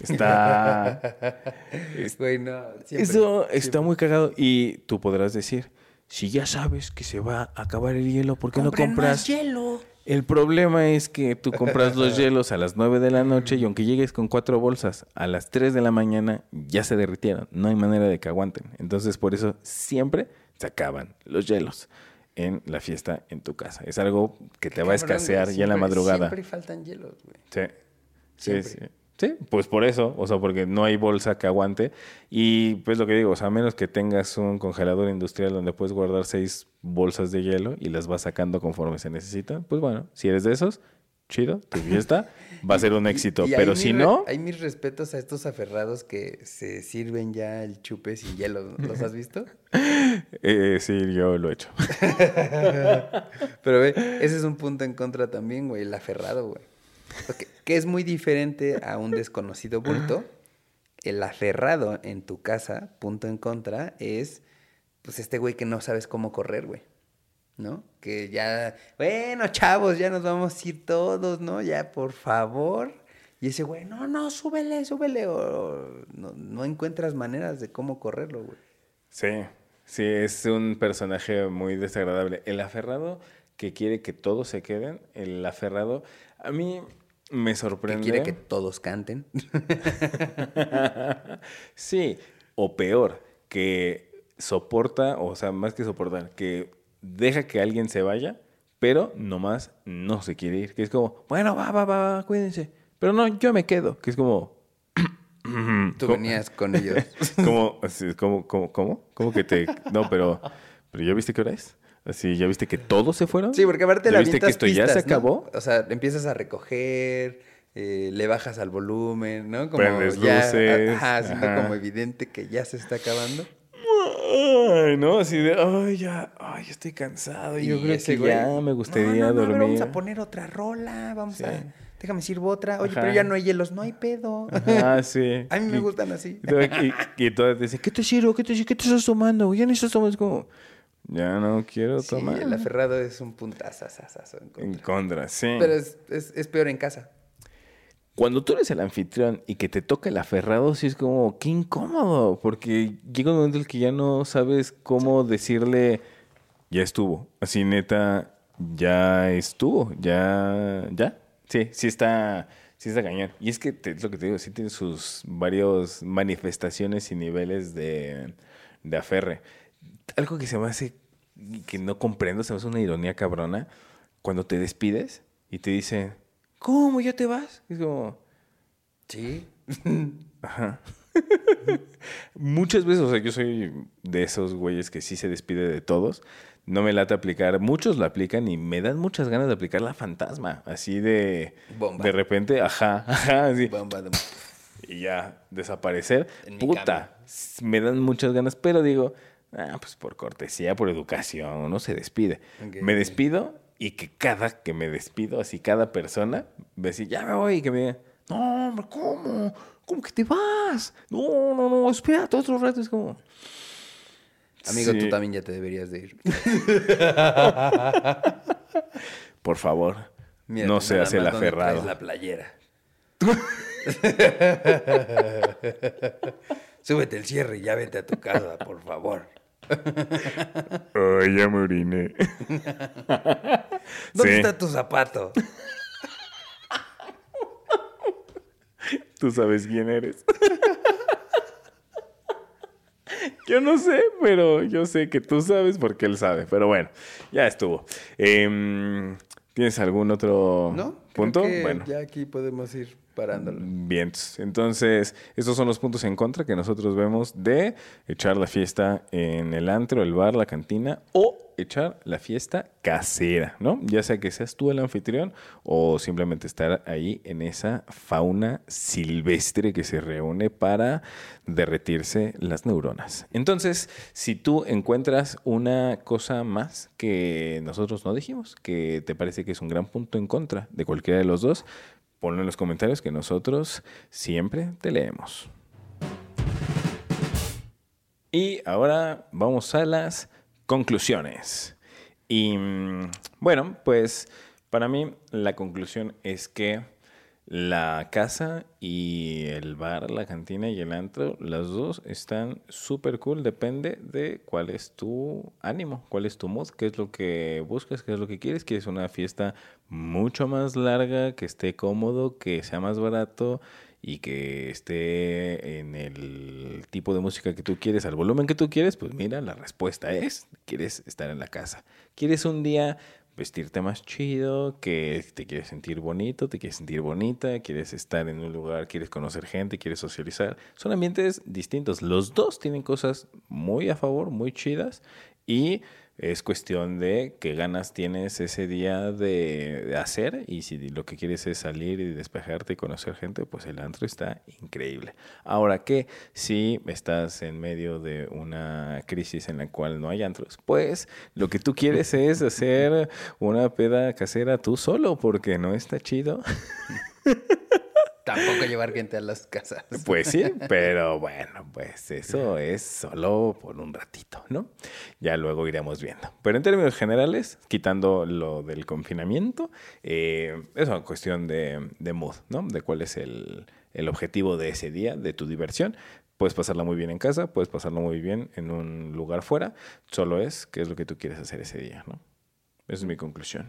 Está... Güey, no, siempre, Eso está muy cagado y tú podrás decir, si ya sabes que se va a acabar el hielo, ¿por qué no Compren compras? más hielo. El problema es que tú compras los hielos a las 9 de la noche y aunque llegues con cuatro bolsas a las 3 de la mañana, ya se derritieron. No hay manera de que aguanten. Entonces, por eso siempre se acaban los hielos en la fiesta en tu casa. Es algo que te va a Cabrón, escasear ya en la madrugada. Siempre faltan hielos, güey. Sí. Sí, Siempre. sí. Sí, pues por eso, o sea, porque no hay bolsa que aguante. Y pues lo que digo, o sea, a menos que tengas un congelador industrial donde puedes guardar seis bolsas de hielo y las vas sacando conforme se necesitan, pues bueno, si eres de esos, chido, tu fiesta va a ser un éxito. Y- y Pero si no, Hay mis respetos a estos aferrados que se sirven ya el chupe sin hielo. ¿Los has visto? eh, sí, yo lo he hecho. Pero ve, ese es un punto en contra también, güey, el aferrado, güey. Que es muy diferente a un desconocido bulto. El aferrado en tu casa, punto en contra, es pues este güey que no sabes cómo correr, güey. ¿No? Que ya, bueno, chavos, ya nos vamos a ir todos, ¿no? Ya, por favor. Y ese güey, no, no, súbele, súbele. O no, no encuentras maneras de cómo correrlo, güey. Sí, sí, es un personaje muy desagradable. El aferrado que quiere que todos se queden, el aferrado, a mí me Que sorprende. quiere que todos canten. sí, o peor, que soporta, o sea, más que soportar, que deja que alguien se vaya, pero nomás no se quiere ir. Que es como, bueno, va, va, va, va, cuídense. Pero no, yo me quedo. Que es como, Tú ¿Cómo? venías con ellos. como, como, ¿cómo? ¿Cómo que te...? No, pero, pero ¿ya viste qué hora es? Así, ¿ya viste que todos se fueron? Sí, porque aparte ¿Ya la viste que esto ya se acabó? O sea, empiezas a recoger, eh, le bajas al volumen, ¿no? Como Prendes ya, luces, Ajá, haciendo ajá. como evidente que ya se está acabando. Ay, no, así de, ay, ya, ay, estoy cansado. Yo Y creo ese que güey, ya me gustaría "No, no, dormir. vamos a poner otra rola, vamos Sí. a... Déjame sirvo otra. Oye, Ajá. pero ya no hay hielos. No hay pedo. Ah, sí. a mí me Y- gustan así. Y, y, y todas dicen, ¿qué te sirvo? ¿Qué te, qué te estás tomando? Ya no estás tomando. Es como, ya no quiero Sí, tomar. el aferrado es un puntazazazazo en En contra. contra, sí. Pero es, es, es peor en casa. Cuando tú eres el anfitrión y que te toca el aferrado, sí es como, qué incómodo. Porque llega un momento en el que ya no sabes cómo decirle, ya estuvo. Así neta, ya estuvo. Ya, ya. Sí, sí está, sí está cañón. Y es que te- es lo que te digo, sí tiene sus varios manifestaciones y niveles de, de aferre. Algo que se me hace, que no comprendo, se me hace una ironía cabrona, cuando te despides y te dicen, ¿cómo ya te vas? Es como, Sí. Ajá. Muchas veces, o sea, yo soy de esos güeyes que sí se despide de todos. No me late aplicar. Muchos lo aplican y me dan muchas ganas de aplicar la fantasma. Así de. Bomba. De repente, ajá, ajá, así. Bomba de- Y ya desaparecer. Puta. Me dan muchas ganas, pero digo, ah, pues por cortesía, por educación, uno se despide. Me despido y que cada que me despido, así cada persona, me dice, ya me voy, y que me diga, no, hombre, ¿cómo? ¿Cómo que te vas? No, no, no, espérate otro rato. Es como. Amigo, tú también ya te deberías de ir. Por favor, Mira, no nada seas el aferrado. la playera. Súbete el cierre y ya vete a tu casa, por favor. Ay, ya me oriné. ¿Dónde Sí. está tu zapato? Tú sabes quién eres. Yo no sé, pero yo sé que tú sabes porque él sabe. Pero bueno, ya estuvo. Em, ¿Tienes algún otro ¿No? Creo punto? que Bueno. Ya aquí podemos ir parándolo. Bien, entonces estos son los puntos en contra que nosotros vemos de echar la fiesta en el antro, el bar, la cantina o echar la fiesta casera, ¿no? Ya sea que seas tú el anfitrión o simplemente estar ahí en esa fauna silvestre que se reúne para derretirse las neuronas. Entonces, si tú encuentras una cosa más que nosotros no dijimos, que te parece que es un gran punto en contra de cualquiera de los dos, ponlo en los comentarios que nosotros siempre te leemos. Y ahora vamos a las conclusiones. Y mm, bueno, pues Para mí, la conclusión es que la casa y el bar, la cantina y el antro, las dos están súper cool. Depende de cuál es tu ánimo, cuál es tu mood, qué es lo que buscas, qué es lo que quieres. Quieres una fiesta mucho más larga, que esté cómodo, que sea más barato y que esté en el tipo de música que tú quieres, al volumen que tú quieres, pues mira, la respuesta es, quieres estar en la casa. ¿Quieres un día vestirte más chido, que te quieres sentir bonito, te quieres sentir bonita, quieres estar en un lugar, quieres conocer gente, quieres socializar. Son ambientes distintos. Los dos tienen cosas muy a favor, muy chidas y es cuestión de qué ganas tienes ese día de, hacer y si lo que quieres es salir y despejarte y conocer gente, pues el antro está increíble. Ahora que si estás en medio de una crisis en la cual no hay antros, pues lo que tú quieres es hacer una peda casera tú solo porque no está chido. Tampoco llevar gente a las casas. Pues sí, pero bueno, pues eso es solo por un ratito, ¿no? Ya luego iremos viendo. Pero en términos generales, quitando lo del confinamiento, eh, es una cuestión de, de mood, ¿no? De cuál es el, el objetivo de ese día, de tu diversión. Puedes pasarla muy bien en casa, puedes pasarla muy bien en un lugar fuera. Solo es qué es lo que tú quieres hacer ese día, ¿no? Esa es mi conclusión.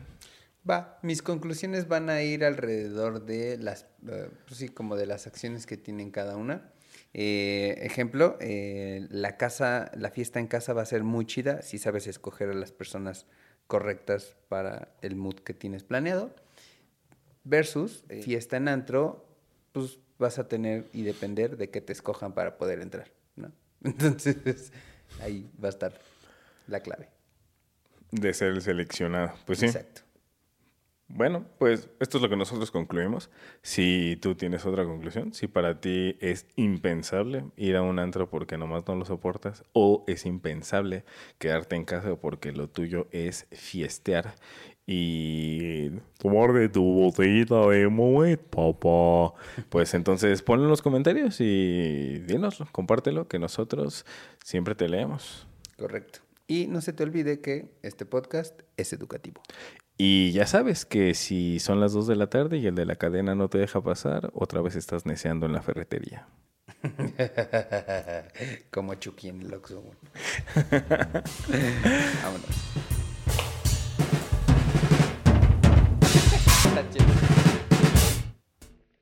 Va, mis conclusiones van a ir alrededor de las, eh, pues sí, como de las acciones que tienen cada una. Eh, ejemplo, eh, la casa, la fiesta en casa va a ser muy chida si sabes escoger a las personas correctas para el mood que tienes planeado. Versus fiesta en antro, pues vas a tener y depender de que te escojan para poder entrar, ¿no? Entonces, ahí va a estar la clave. De ser el seleccionado. Pues sí. Exacto. Bueno, pues esto es lo que nosotros concluimos. Si tú tienes otra conclusión, si para ti es impensable ir a un antro porque nomás no lo soportas, o es impensable quedarte en casa porque lo tuyo es fiestear y Tomar de tu botellita de Moet, papá. pues entonces ponlo en los comentarios y dínoslo, compártelo, que nosotros siempre te leemos. Correcto. Y no se te olvide que este podcast es educativo. Y ya sabes que si son las 2 de la tarde y el de la cadena no te deja pasar, otra vez estás neceando en la ferretería. Como Chucky en el Oxxo. Vámonos.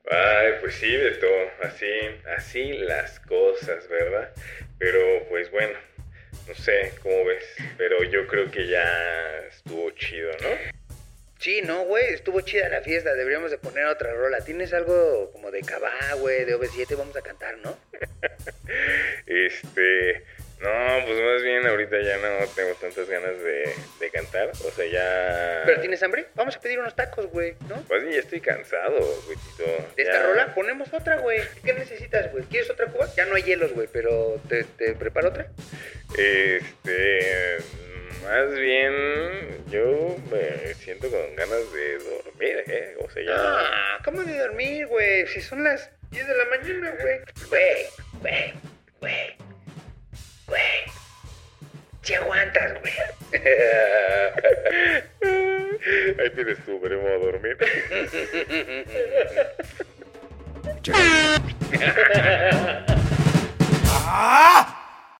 Ay, pues sí, Beto, así, así las cosas, ¿verdad? Pero pues bueno, no sé cómo ves, pero yo creo que ya estuvo chido, ¿no? Sí, no, güey, estuvo chida la fiesta, deberíamos de poner otra rola. ¿Tienes algo como de cabá, güey, de OV7? Vamos a cantar, ¿no? Este, no, pues más bien ahorita ya no tengo tantas ganas de, de cantar, o sea, ya... ¿Pero tienes hambre? Vamos a pedir unos tacos, güey, ¿no? Pues ya estoy cansado, güeyito. ¿De esta Ya. rola? Ponemos otra, güey. ¿Qué necesitas, güey? ¿Quieres otra cuba? Ya no hay hielos, güey, pero ¿te, te preparo otra? Este, más bien, yo me siento con ganas de dormir, ¿eh? O sea, ya... Ah, ¿cómo de dormir, güey? Si son las 10 de la mañana, güey. Güey, güey, güey, güey, si aguantas, güey. Ahí tienes tu veremos a dormir. ¡Ah!